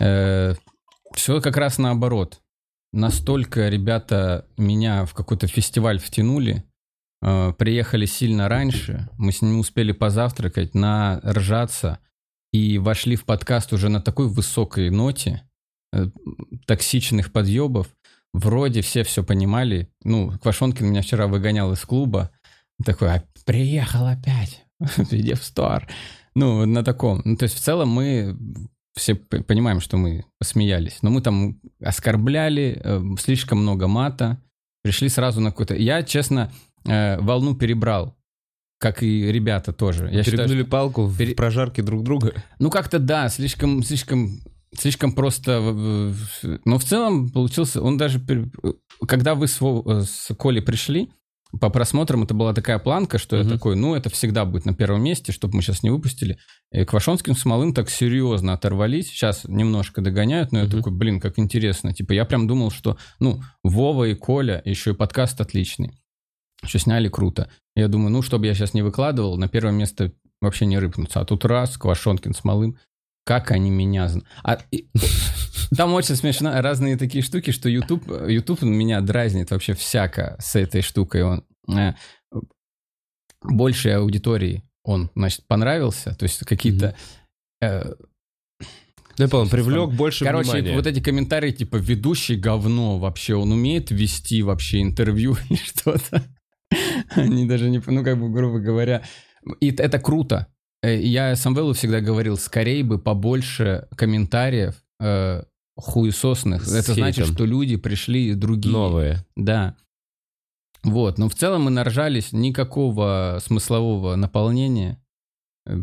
Все как раз наоборот. Настолько ребята меня в какой-то фестиваль втянули, э, приехали сильно раньше, мы с ним успели позавтракать, наржаться и вошли в подкаст уже на такой высокой ноте э, токсичных подъебов. Вроде все все понимали. Ну, Квашонкин меня вчера выгонял из клуба. Такой, «А, приехал опять. В стар. Ну, на таком. Ну, то есть в целом мы все понимаем, что мы посмеялись. Но мы там оскорбляли, э, слишком много мата. Пришли сразу на какой-то... Я, честно, э, волну перебрал. Как и ребята тоже. Я считаю, Перегнули что- палку в пере- прожарке друг друга. ну, как-то да, слишком, слишком, слишком просто. э, э, Но в целом получился, он даже, пер- когда вы с, Вов- э, с Колей пришли, по просмотрам это была такая планка, что я Мгм. такой, ну, это всегда будет на первом месте, чтобы мы сейчас не выпустили. И Квашонским с Малым так серьезно оторвались. Сейчас немножко догоняют, но я Мгм. такой, блин, как интересно. Типа, я прям думал, что, ну, Вова и Коля, еще и подкаст отличный. Что сняли круто. Я думаю, ну, чтобы я сейчас не выкладывал, на первое место вообще не рыпнуться. А тут раз, Квашонкин с Малым. Как они меня знают. А, там очень смешно разные такие штуки, что YouTube, YouTube меня дразнит вообще всяко с этой штукой. Он э, большей аудитории он, значит, понравился. То есть какие-то... э, Да, понял, привлек больше Короче, внимания. вот эти комментарии, типа, ведущий говно вообще, он умеет вести вообще интервью или что-то. Они даже не, ну, как бы, грубо говоря, и это круто. Э, Я Самвелу всегда говорил, скорее бы побольше комментариев э, хуесосных. С это значит, хейтом. что люди пришли другие. Новые. Да. Вот, но в целом мы наржались, никакого смыслового наполнения. Э,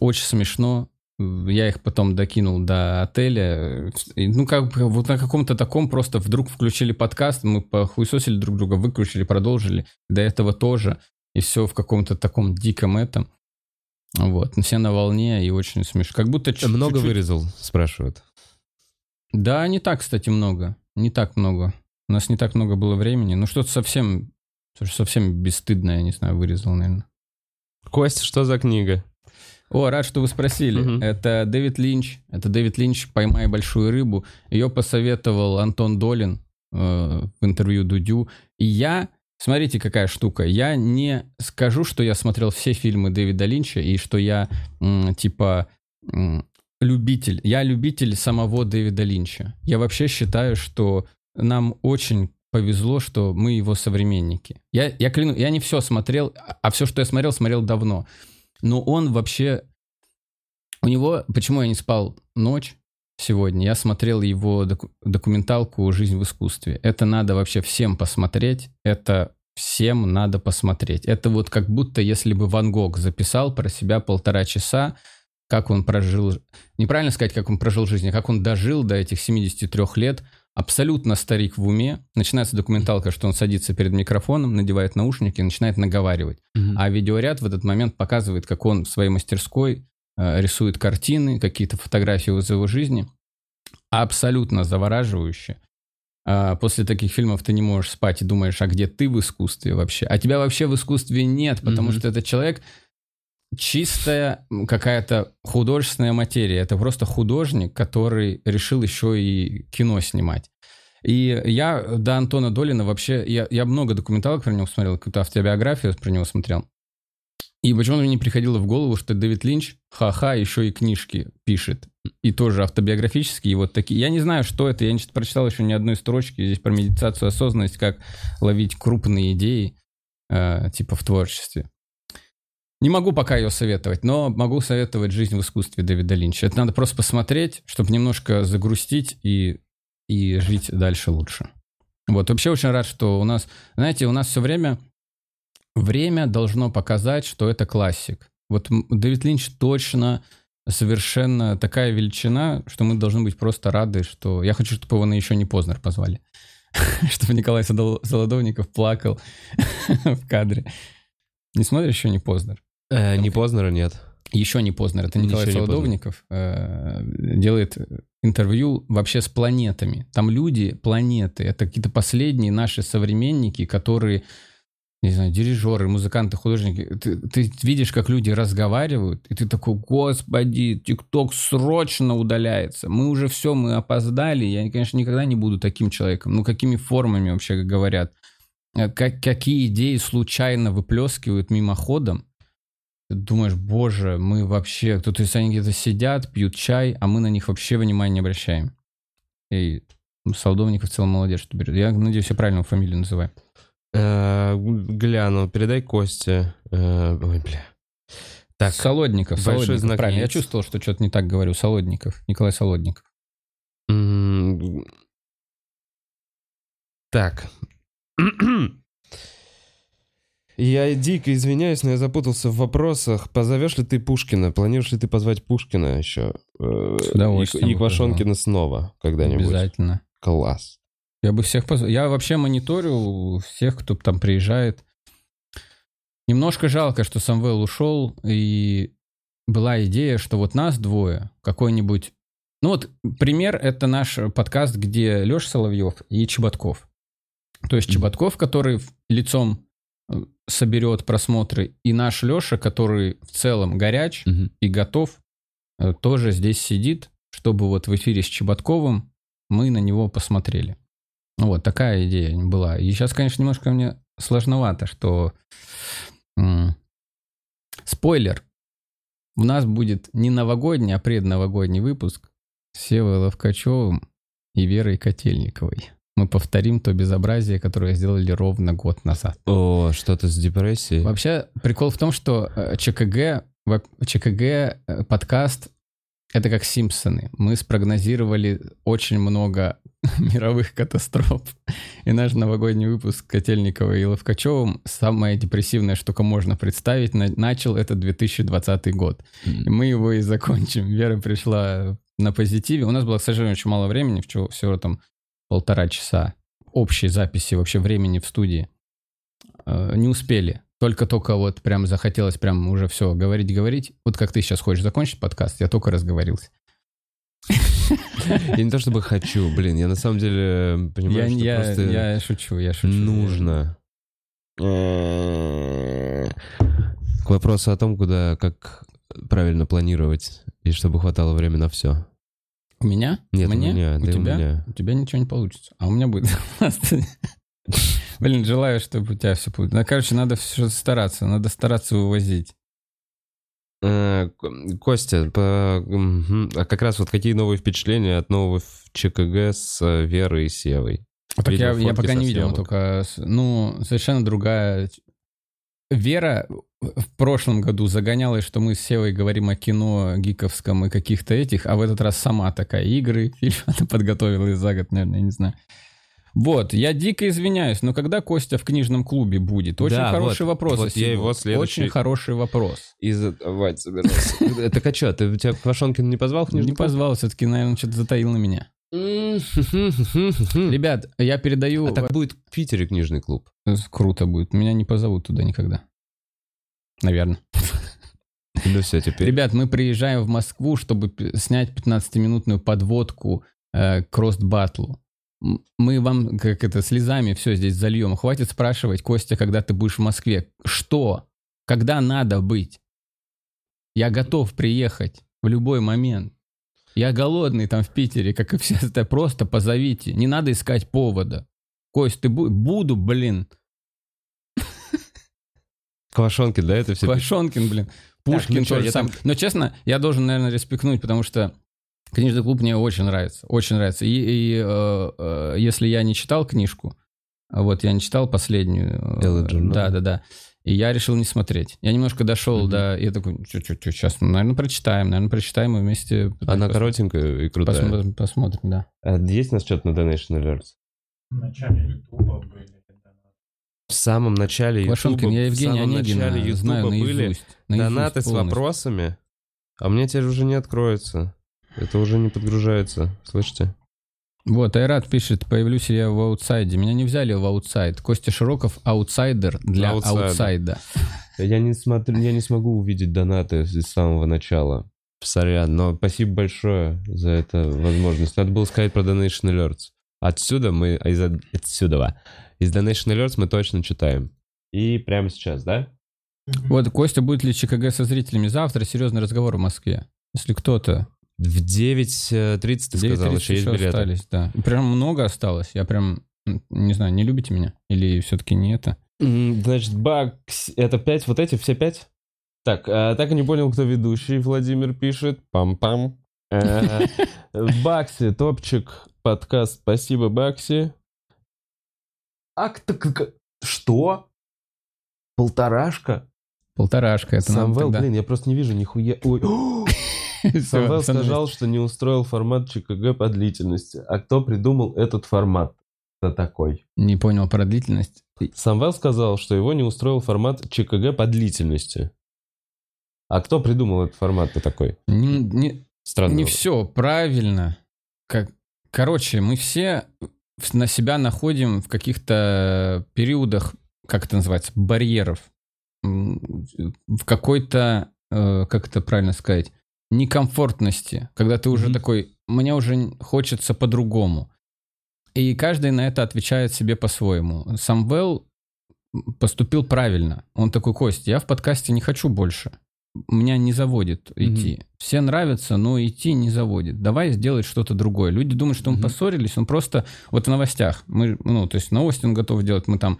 Очень смешно. Я их потом докинул до отеля. Ну, как бы вот на каком-то таком просто вдруг включили подкаст, мы похуесосили друг друга, выключили, продолжили. До этого тоже. И все в каком-то таком диком этом. Вот, все на волне и очень смешно. Как будто чуть- Много чуть-чуть- вырезал, спрашивают. Да, не так, кстати, много. Не так много. У нас не так много было времени. Ну, что-то совсем, совсем бесстыдное, я не знаю, вырезал, наверное. Кость, что за книга? О, рад, что вы спросили. Мгм. Это Дэвид Линч. Это Дэвид Линч «Поймай большую рыбу». Ее посоветовал Антон Долин э, в интервью Дудю. И я, смотрите, какая штука. Я не скажу, что я смотрел все фильмы Дэвида Линча и что я, типа, любитель. Я любитель самого Дэвида Линча. Я вообще считаю, что нам очень повезло, что мы его современники. Я, я кляну, я не все смотрел, а все, что я смотрел, смотрел давно. Но он вообще... У него... Почему я не спал ночь сегодня? Я смотрел его доку- документалку «Жизнь в искусстве». Это надо вообще всем посмотреть. Это всем надо посмотреть. Это вот как будто если бы Ван Гог записал про себя полтора часа, как он прожил... Неправильно сказать, как он прожил жизнь, а как он дожил до этих 73 лет, абсолютно старик в уме. Начинается документалка, что он садится перед микрофоном, надевает наушники и начинает наговаривать. А видеоряд в этот момент показывает, как он в своей мастерской рисует картины, какие-то фотографии из его жизни. Абсолютно завораживающе. А после таких фильмов ты не можешь спать и думаешь, а где ты в искусстве вообще? А тебя вообще в искусстве нет, потому Мгм. что этот человек чистая какая-то художественная материя. Это просто художник, который решил еще и кино снимать. И я до Антона Долина вообще... Я, я много документалок про него смотрел, какую-то автобиографию про него смотрел. И почему-то мне не приходило в голову, что Дэвид Линч, ха-ха, еще и книжки пишет. И тоже автобиографические, и вот такие. Я не знаю, что это, я не чит- прочитал еще ни одной строчки здесь про медитацию, осознанность, как ловить крупные идеи, э, типа в творчестве. Не могу пока ее советовать, но могу советовать «Жизнь в искусстве» Дэвида Линча. Это надо просто посмотреть, чтобы немножко загрустить и, и жить дальше лучше. Вот, вообще очень рад, что у нас, знаете, у нас все время время должно показать, что это классик. Вот Дэвид Линч точно совершенно такая величина, что мы должны быть просто рады, что... Я хочу, чтобы его на еще не Познер позвали. Чтобы Николай Солодовников плакал в кадре. Не смотришь еще не Познер? Э, не Познера нет. Еще не Познер, это Николай Солодовников э, делает интервью вообще с планетами. Там люди, планеты, это какие-то последние наши современники, которые, не знаю, дирижеры, музыканты, художники. Ты, ты видишь, как люди разговаривают, и ты такой, господи, ТикТок срочно удаляется. Мы уже все, мы опоздали. Я, конечно, никогда не буду таким человеком. Ну, какими формами вообще говорят? Э, Как, какие идеи случайно выплескивают мимоходом? Ты думаешь, боже, мы вообще... То, то есть они где-то сидят, пьют чай, а мы на них вообще внимания не обращаем. И Солдовников в целом молодец, что берет. Я надеюсь, я правильно фамилию называю. Э, гляну, передай Косте. Э, ой, бля. Так, Солодников, большой Солодников, знак правильно. Я чувствовал, что что-то не так говорю. Солодников, Николай Солодников. Так. Я дико извиняюсь, но я запутался в вопросах. Позовешь ли ты Пушкина? Планируешь ли ты позвать Пушкина еще? Э, С удовольствием И, и Квашонкина снова когда-нибудь. Обязательно. Класс. Я бы всех позвал. Я вообще мониторю всех, кто там приезжает. Немножко жалко, что Самвел ушел, и была идея, что вот нас двое, какой-нибудь... Ну вот пример — это наш подкаст, где Леша Соловьев и Чеботков. То есть. Чеботков, который лицом э, соберет просмотры, и наш Леша, который в целом горяч, Мгм. и готов э, тоже здесь сидит, чтобы вот в эфире с Чеботковым мы на него посмотрели. Вот такая идея была. И сейчас, конечно, немножко мне сложновато, что... м, Спойлер. У нас будет не новогодний, а предновогодний выпуск с Севой Ловкачевым и Верой Котельниковой. Мы повторим то безобразие, которое сделали ровно год назад. О, что-то с депрессией. Вообще, прикол в том, что э, ЧКГ, ЧКГ э, подкаст это как Симпсоны. Мы спрогнозировали очень много мировых катастроф. И наш новогодний выпуск Котельникова и Ловкачевым, самая депрессивная, только можно представить, на- начал это 2020 год. И мы его и закончим. Вера пришла на позитиве. У нас было, к сожалению, очень мало времени, всего, всего там полтора часа общей записи вообще времени в студии. Э, Не успели. Только-только вот прям захотелось прям уже все говорить-говорить. Вот как ты сейчас хочешь закончить подкаст, я только разговорился. Я не то чтобы хочу, блин, я на самом деле Я, понимаю, что просто я шучу, я шучу. нужно. К вопросу о том, куда, как правильно планировать, и чтобы хватало времени на все. У меня? Нет, у меня, у да и у тебя? меня. У тебя ничего не получится. А у меня будет. Блин, желаю, чтобы у тебя все получилось. Ну, короче, надо все стараться. Надо стараться вывозить. Э, Костя, а как раз вот какие новые впечатления от нового ЧКГ с э, Верой и Севой? Так я, я пока не видел, съемок. только, ну, совершенно другая. Вера в прошлом году загонялась, что мы с Севой говорим о кино гиковском и каких-то этих, а в этот раз сама такая игры, фильм она подготовила за год, наверное, я не знаю. Вот, я дико извиняюсь, но когда Костя в книжном клубе будет? Очень Да, хороший вот, вопрос. вот я его следующий- Очень хороший вопрос. И задавать собирался. Так а что, ты у тебя Квашонкин не позвал в Не книжный клуб? позвал, все-таки, наверное, что-то затаил на меня. Ребят, я передаю... А так будет в Питере книжный клуб. Круто будет. Меня не позовут туда никогда. Наверное. Ну все, теперь. Ребят, мы приезжаем в Москву, чтобы снять 15-минутную подводку э, к рост-баттлу. Мы вам, как это, слезами все здесь зальем. Хватит спрашивать, Костя, когда ты будешь в Москве. Что? Когда надо быть? Я готов приехать в любой момент. Я голодный там в Питере, как и все остальные. Просто позовите. Не надо искать повода. Кость, ты бу- буду, блин. Квашонкин, да, это все? Квашонкин, блин. Пушкин ну чё, тоже я сам. там- Но честно, я должен, наверное, респектнуть, потому что книжный клуб мне очень нравится. Очень нравится. И, и, э, э, если я не читал книжку, а вот я не читал последнюю. э, Элла Джорнал. Да, да, да. И я решил не смотреть. Я немножко дошел Мгм. до... Я такой, что, что, что, сейчас, наверное, прочитаем, наверное, прочитаем и вместе... Она пос- коротенькая и крутая. посмотрим, посмотрим, да. А есть у нас что-то на Donation Alerts? В начале Ютуба были. В самом начале Ютуба, я в Евгения самом начале Онегина Ютуба были наизусть. наизусть донаты с полностью. вопросами, а мне теперь уже не откроется. Это уже не подгружается. Слышите? Вот, Айрат пишет, появлюсь ли я в аутсайде. Меня не взяли в аутсайд. Костя Широков аутсайдер для Аутсайдер. аутсайда. Я не смотрю, я не смогу увидеть донаты с самого начала. Сорян, но спасибо большое за эту возможность. Надо было сказать про Donation Alerts. Отсюда мы, а из отсюда, из Donation Alerts мы точно читаем. И прямо сейчас, да? Вот, Костя, будет ли ЧКГ со зрителями завтра? Серьезный разговор в Москве. Если кто-то. В 9.30 ты сказал, 9:30 еще есть билеты. остались, да. Прям много осталось. Я прям, не знаю, не любите меня? Или все-таки не это? Значит, Бакс, это пять, вот эти все пять? Так, а, так и не понял, кто ведущий, Владимир пишет. Пам-пам. Э, Бакси, топчик, подкаст. Спасибо, Бакси. Ак, так, что? Полторашка? Полторашка. Это Самвел, блин, я просто не вижу нихуя. Ой. Пацаны. сказал, что не устроил формат ЧКГ по длительности. А кто придумал этот формат? Это такой. Не понял про длительность. Самвел сказал, что его не устроил формат ЧКГ по длительности. А кто придумал этот формат-то такой? Не, не, Странно. Не все правильно. Как... Короче, мы все на себя находим в каких-то периодах, как это называется, барьеров. В какой-то, э, как это правильно сказать, некомфортности, когда ты уже Мгм. такой, мне уже хочется по-другому. И каждый на это отвечает себе по-своему. Самвел поступил правильно. Он такой, Кость, я в подкасте не хочу больше. меня не заводит идти. Все нравятся, но идти не заводит. Давай сделать что-то другое. Люди думают, что мы Мгм. поссорились, он просто... Вот в новостях, мы, ну, то есть новости он готов делать, мы там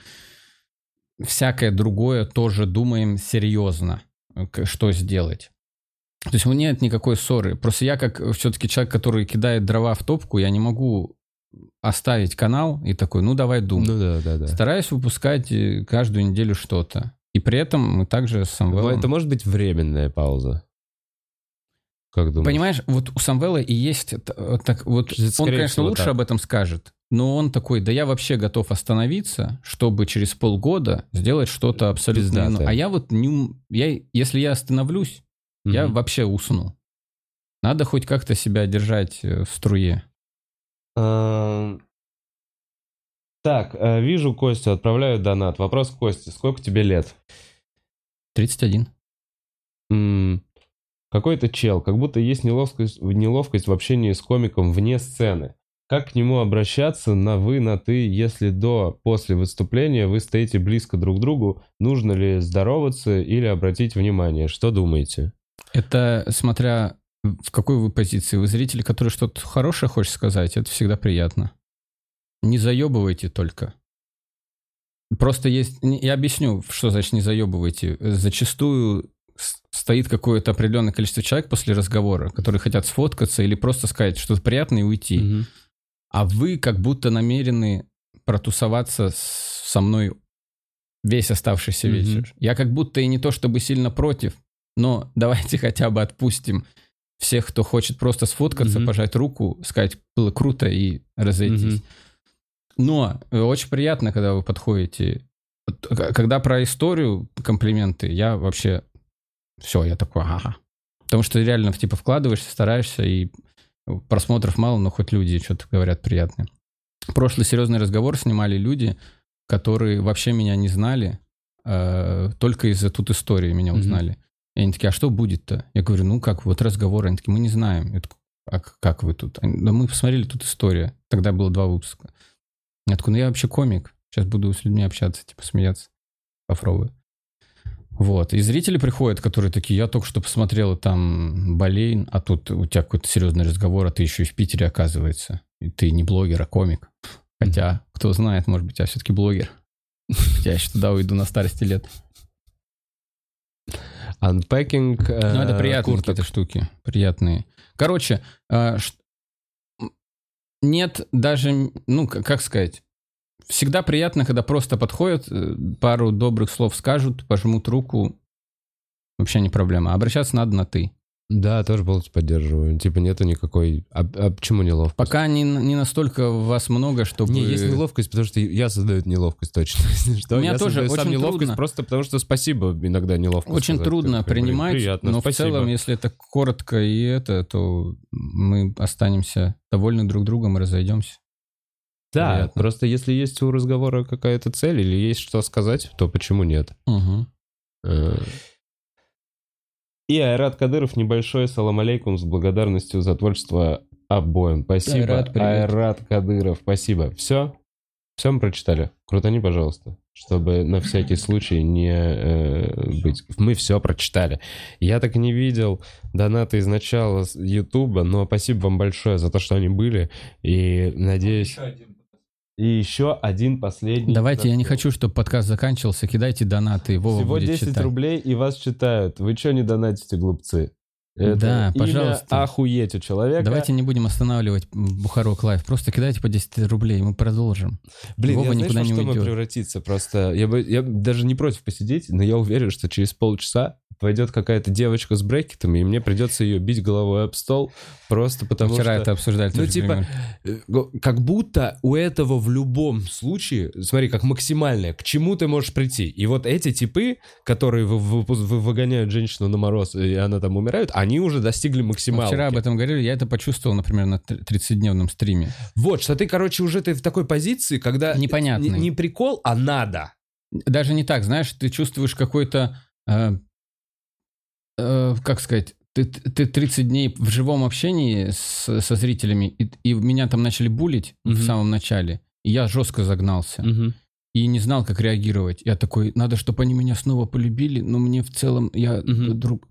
всякое другое тоже думаем серьезно, что сделать. То есть у меня нет никакой ссоры. Просто я как все-таки человек, который кидает дрова в топку, я не могу оставить канал и такой, ну давай думай. Ну да, да, да. Стараюсь выпускать э, каждую неделю что-то. И при этом мы также с Самвелом... Это может быть временная пауза? Как думаешь? Понимаешь, вот у Самвела и есть... э, Так, вот он, конечно, всего, лучше так. об этом скажет, но он такой, да я вообще готов остановиться, чтобы через полгода сделать что-то абсолютно... Пиздатое. иное. А я вот не... Я, если я остановлюсь, я Мгм. вообще усну. Надо хоть как-то себя держать э, в струе. Эм, Так, э, вижу Костю, отправляю донат. Вопрос к Косте. Сколько тебе лет? 31. М, Какой-то чел, как будто есть неловкость, неловкость в общении с комиком вне сцены. Как к нему обращаться на вы, на ты, если до, после выступления вы стоите близко друг к другу? Нужно ли здороваться или обратить внимание? Что думаете? Это смотря в какой вы позиции. Вы зритель, который что-то хорошее хочет сказать, это всегда приятно. Не заебывайте только. Просто есть... Я объясню, что значит не заебывайте. Зачастую стоит какое-то определенное количество человек после разговора, которые хотят сфоткаться или просто сказать что-то приятное и уйти. Мгм. А вы как будто намерены протусоваться со мной весь оставшийся Мгм. вечер. Я как будто и не то чтобы сильно против, но давайте хотя бы отпустим всех, кто хочет просто сфоткаться, Мгм. пожать руку, сказать, было круто и разойтись. Мгм. Но э, очень приятно, когда вы подходите. Когда про историю комплименты, я вообще... Все, я такой, ага. Потому что реально, типа, вкладываешься, стараешься, и просмотров мало, но хоть люди что-то говорят приятное. Прошлый серьезный разговор снимали люди, которые вообще меня не знали, э, только из-за тут истории меня узнали. И они такие, а что будет-то? Я говорю, ну как, вот разговор. Они такие, мы не знаем. Я такой, а как вы тут? Они, да мы посмотрели тут история. Тогда было два выпуска. Я такой, ну я вообще комик. Сейчас буду с людьми общаться, типа смеяться. Попробую. Вот. И зрители приходят, которые такие, я только что посмотрел там Болейн, а тут у тебя какой-то серьезный разговор, а ты еще и в Питере, оказывается. И ты не блогер, а комик. Хотя, кто знает, может быть, я все-таки блогер. Я еще туда уйду на старости лет. Unpacking. э, Ну, это приятные какие-то штуки. Приятные. Короче, э, нет даже, ну, как сказать, всегда приятно, когда просто подходят, э, пару добрых слов скажут, пожмут руку. Вообще не проблема. Обращаться надо на «ты». Да, тоже полностью поддерживаю. Типа нету никакой... А, а почему неловкость? Пока не, не настолько вас много, чтобы... Не, есть неловкость, потому что я создаю неловкость точно. Что. У меня я тоже создаю сам очень неловкость трудно. просто потому, что спасибо иногда неловко Очень сказать. трудно Ты такой, блин, принимать, приятно, но спасибо. в целом, если это коротко и это, то мы останемся довольны друг другом и разойдемся. Да, приятно. просто если есть у разговора какая-то цель или есть что сказать, то почему нет? Угу. И Айрат Кадыров небольшой салам алейкум с благодарностью за творчество обоим. Спасибо, Айрат, привет. Айрат Кадыров, спасибо. Все? Все мы прочитали? Крутани, пожалуйста, чтобы на всякий случай не э, быть. Мы все прочитали. Я так и не видел донаты из начала с Ютуба, но спасибо вам большое за то, что они были. И надеюсь... Еще один. И еще один последний. Давайте, я не хочу, чтобы подкаст заканчивался. Кидайте донаты, Вова Всего будет 10 читать. рублей и вас читают. Вы что не донатите, глупцы? Да, имя пожалуйста. охуеть у человека. Давайте не будем останавливать Бухарок Лайв. Просто кидайте по 10 рублей, мы продолжим. Блин, Вова я знаешь, никуда во не что мы уйдет. превратиться? Просто я, бы, я даже не против посидеть, но я уверен, что через полчаса пойдет какая-то девочка с брекетами, и мне придется ее бить головой об стол, просто потому Вчера что... это обсуждали. Ну, типа, пример. э, как будто у этого в любом случае, смотри, как максимальное, к чему ты можешь прийти. И вот эти типы, которые вы- вы- вы- выгоняют женщину на мороз, и она там умирает, они уже достигли Мы максималки. вчера об этом говорили, я это почувствовал, например, на тр- 30-дневном стриме. Вот, что ты, короче, уже ты в такой позиции, когда Непонятный. не, не прикол, а надо. Даже не так, знаешь, ты чувствуешь какой-то, э, э, как сказать, ты, ты 30 дней в живом общении с- со зрителями, и, и меня там начали булить Мгм. в самом начале, и я жестко загнался. и не знал, как реагировать. Я такой, надо, чтобы они меня снова полюбили, но мне в целом, я Мгм. друг...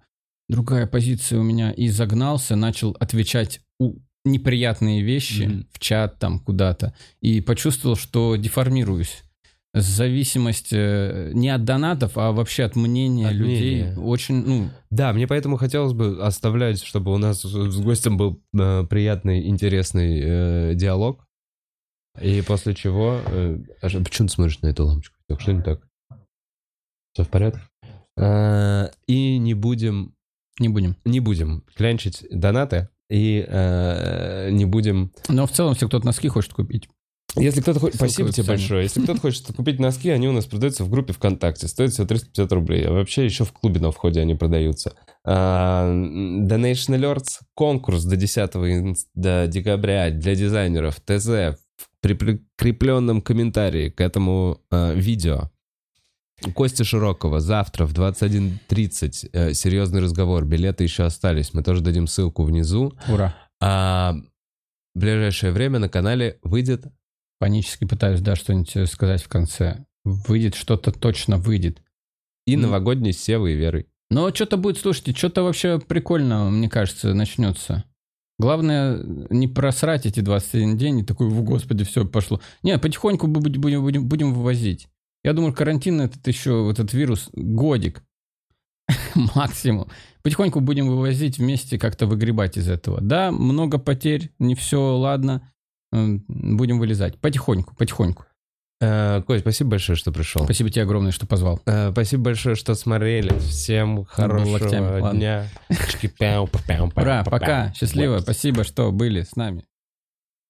другая позиция у меня, и загнался, начал отвечать у- неприятные вещи Мгм. в чат там куда-то, и почувствовал, что деформируюсь. Зависимость э, не от донатов, а вообще от мнения От людей мнения. очень, ну, Да, мне поэтому хотелось бы оставлять, чтобы у нас с гостем был э, приятный, интересный э, диалог. И после чего... Э, а почему ты смотришь на эту лампочку? Так, что не так? Все в порядке? Э, и не будем... не будем. Не будем клянчить донаты. И э, не будем... Но в целом, если кто-то носки хочет купить, Если кто-то хочет... Спасибо тебе большое. Если кто-то хочет купить носки, они у нас продаются в группе ВКонтакте. Стоят всего 350 рублей. А вообще еще в клубе на входе они продаются. А, Donation Alerts. Конкурс до 10 ин- до декабря для дизайнеров. ТЗ в прикрепленном комментарии к этому а, видео. У Кости Широкого завтра в 21.30 э, серьезный разговор. Билеты еще остались. Мы тоже дадим ссылку внизу. ура. А в ближайшее время на канале выйдет Панически пытаюсь, да, что-нибудь э, сказать в конце. Выйдет, что-то точно выйдет. и Ну. новогодний с Севой и Верой. Но что-то будет, слушайте, что-то вообще прикольно, мне кажется, начнется. Главное, не просрать эти 21 день и такой, «О, господи, все пошло. Не, потихоньку бу- будем, будем, будем вывозить. Я думаю, карантин этот еще, этот вирус, годик максимум. Потихоньку будем вывозить вместе, как-то выгребать из этого. Да, много потерь, не все, ладно. Будем вылезать. Потихоньку, потихоньку. Э, Кость, спасибо большое, что пришел. Спасибо тебе огромное, что позвал. Э, Спасибо большое, что смотрели. Всем хорошего дня. Ура, пока, счастливо, спасибо, что были с нами.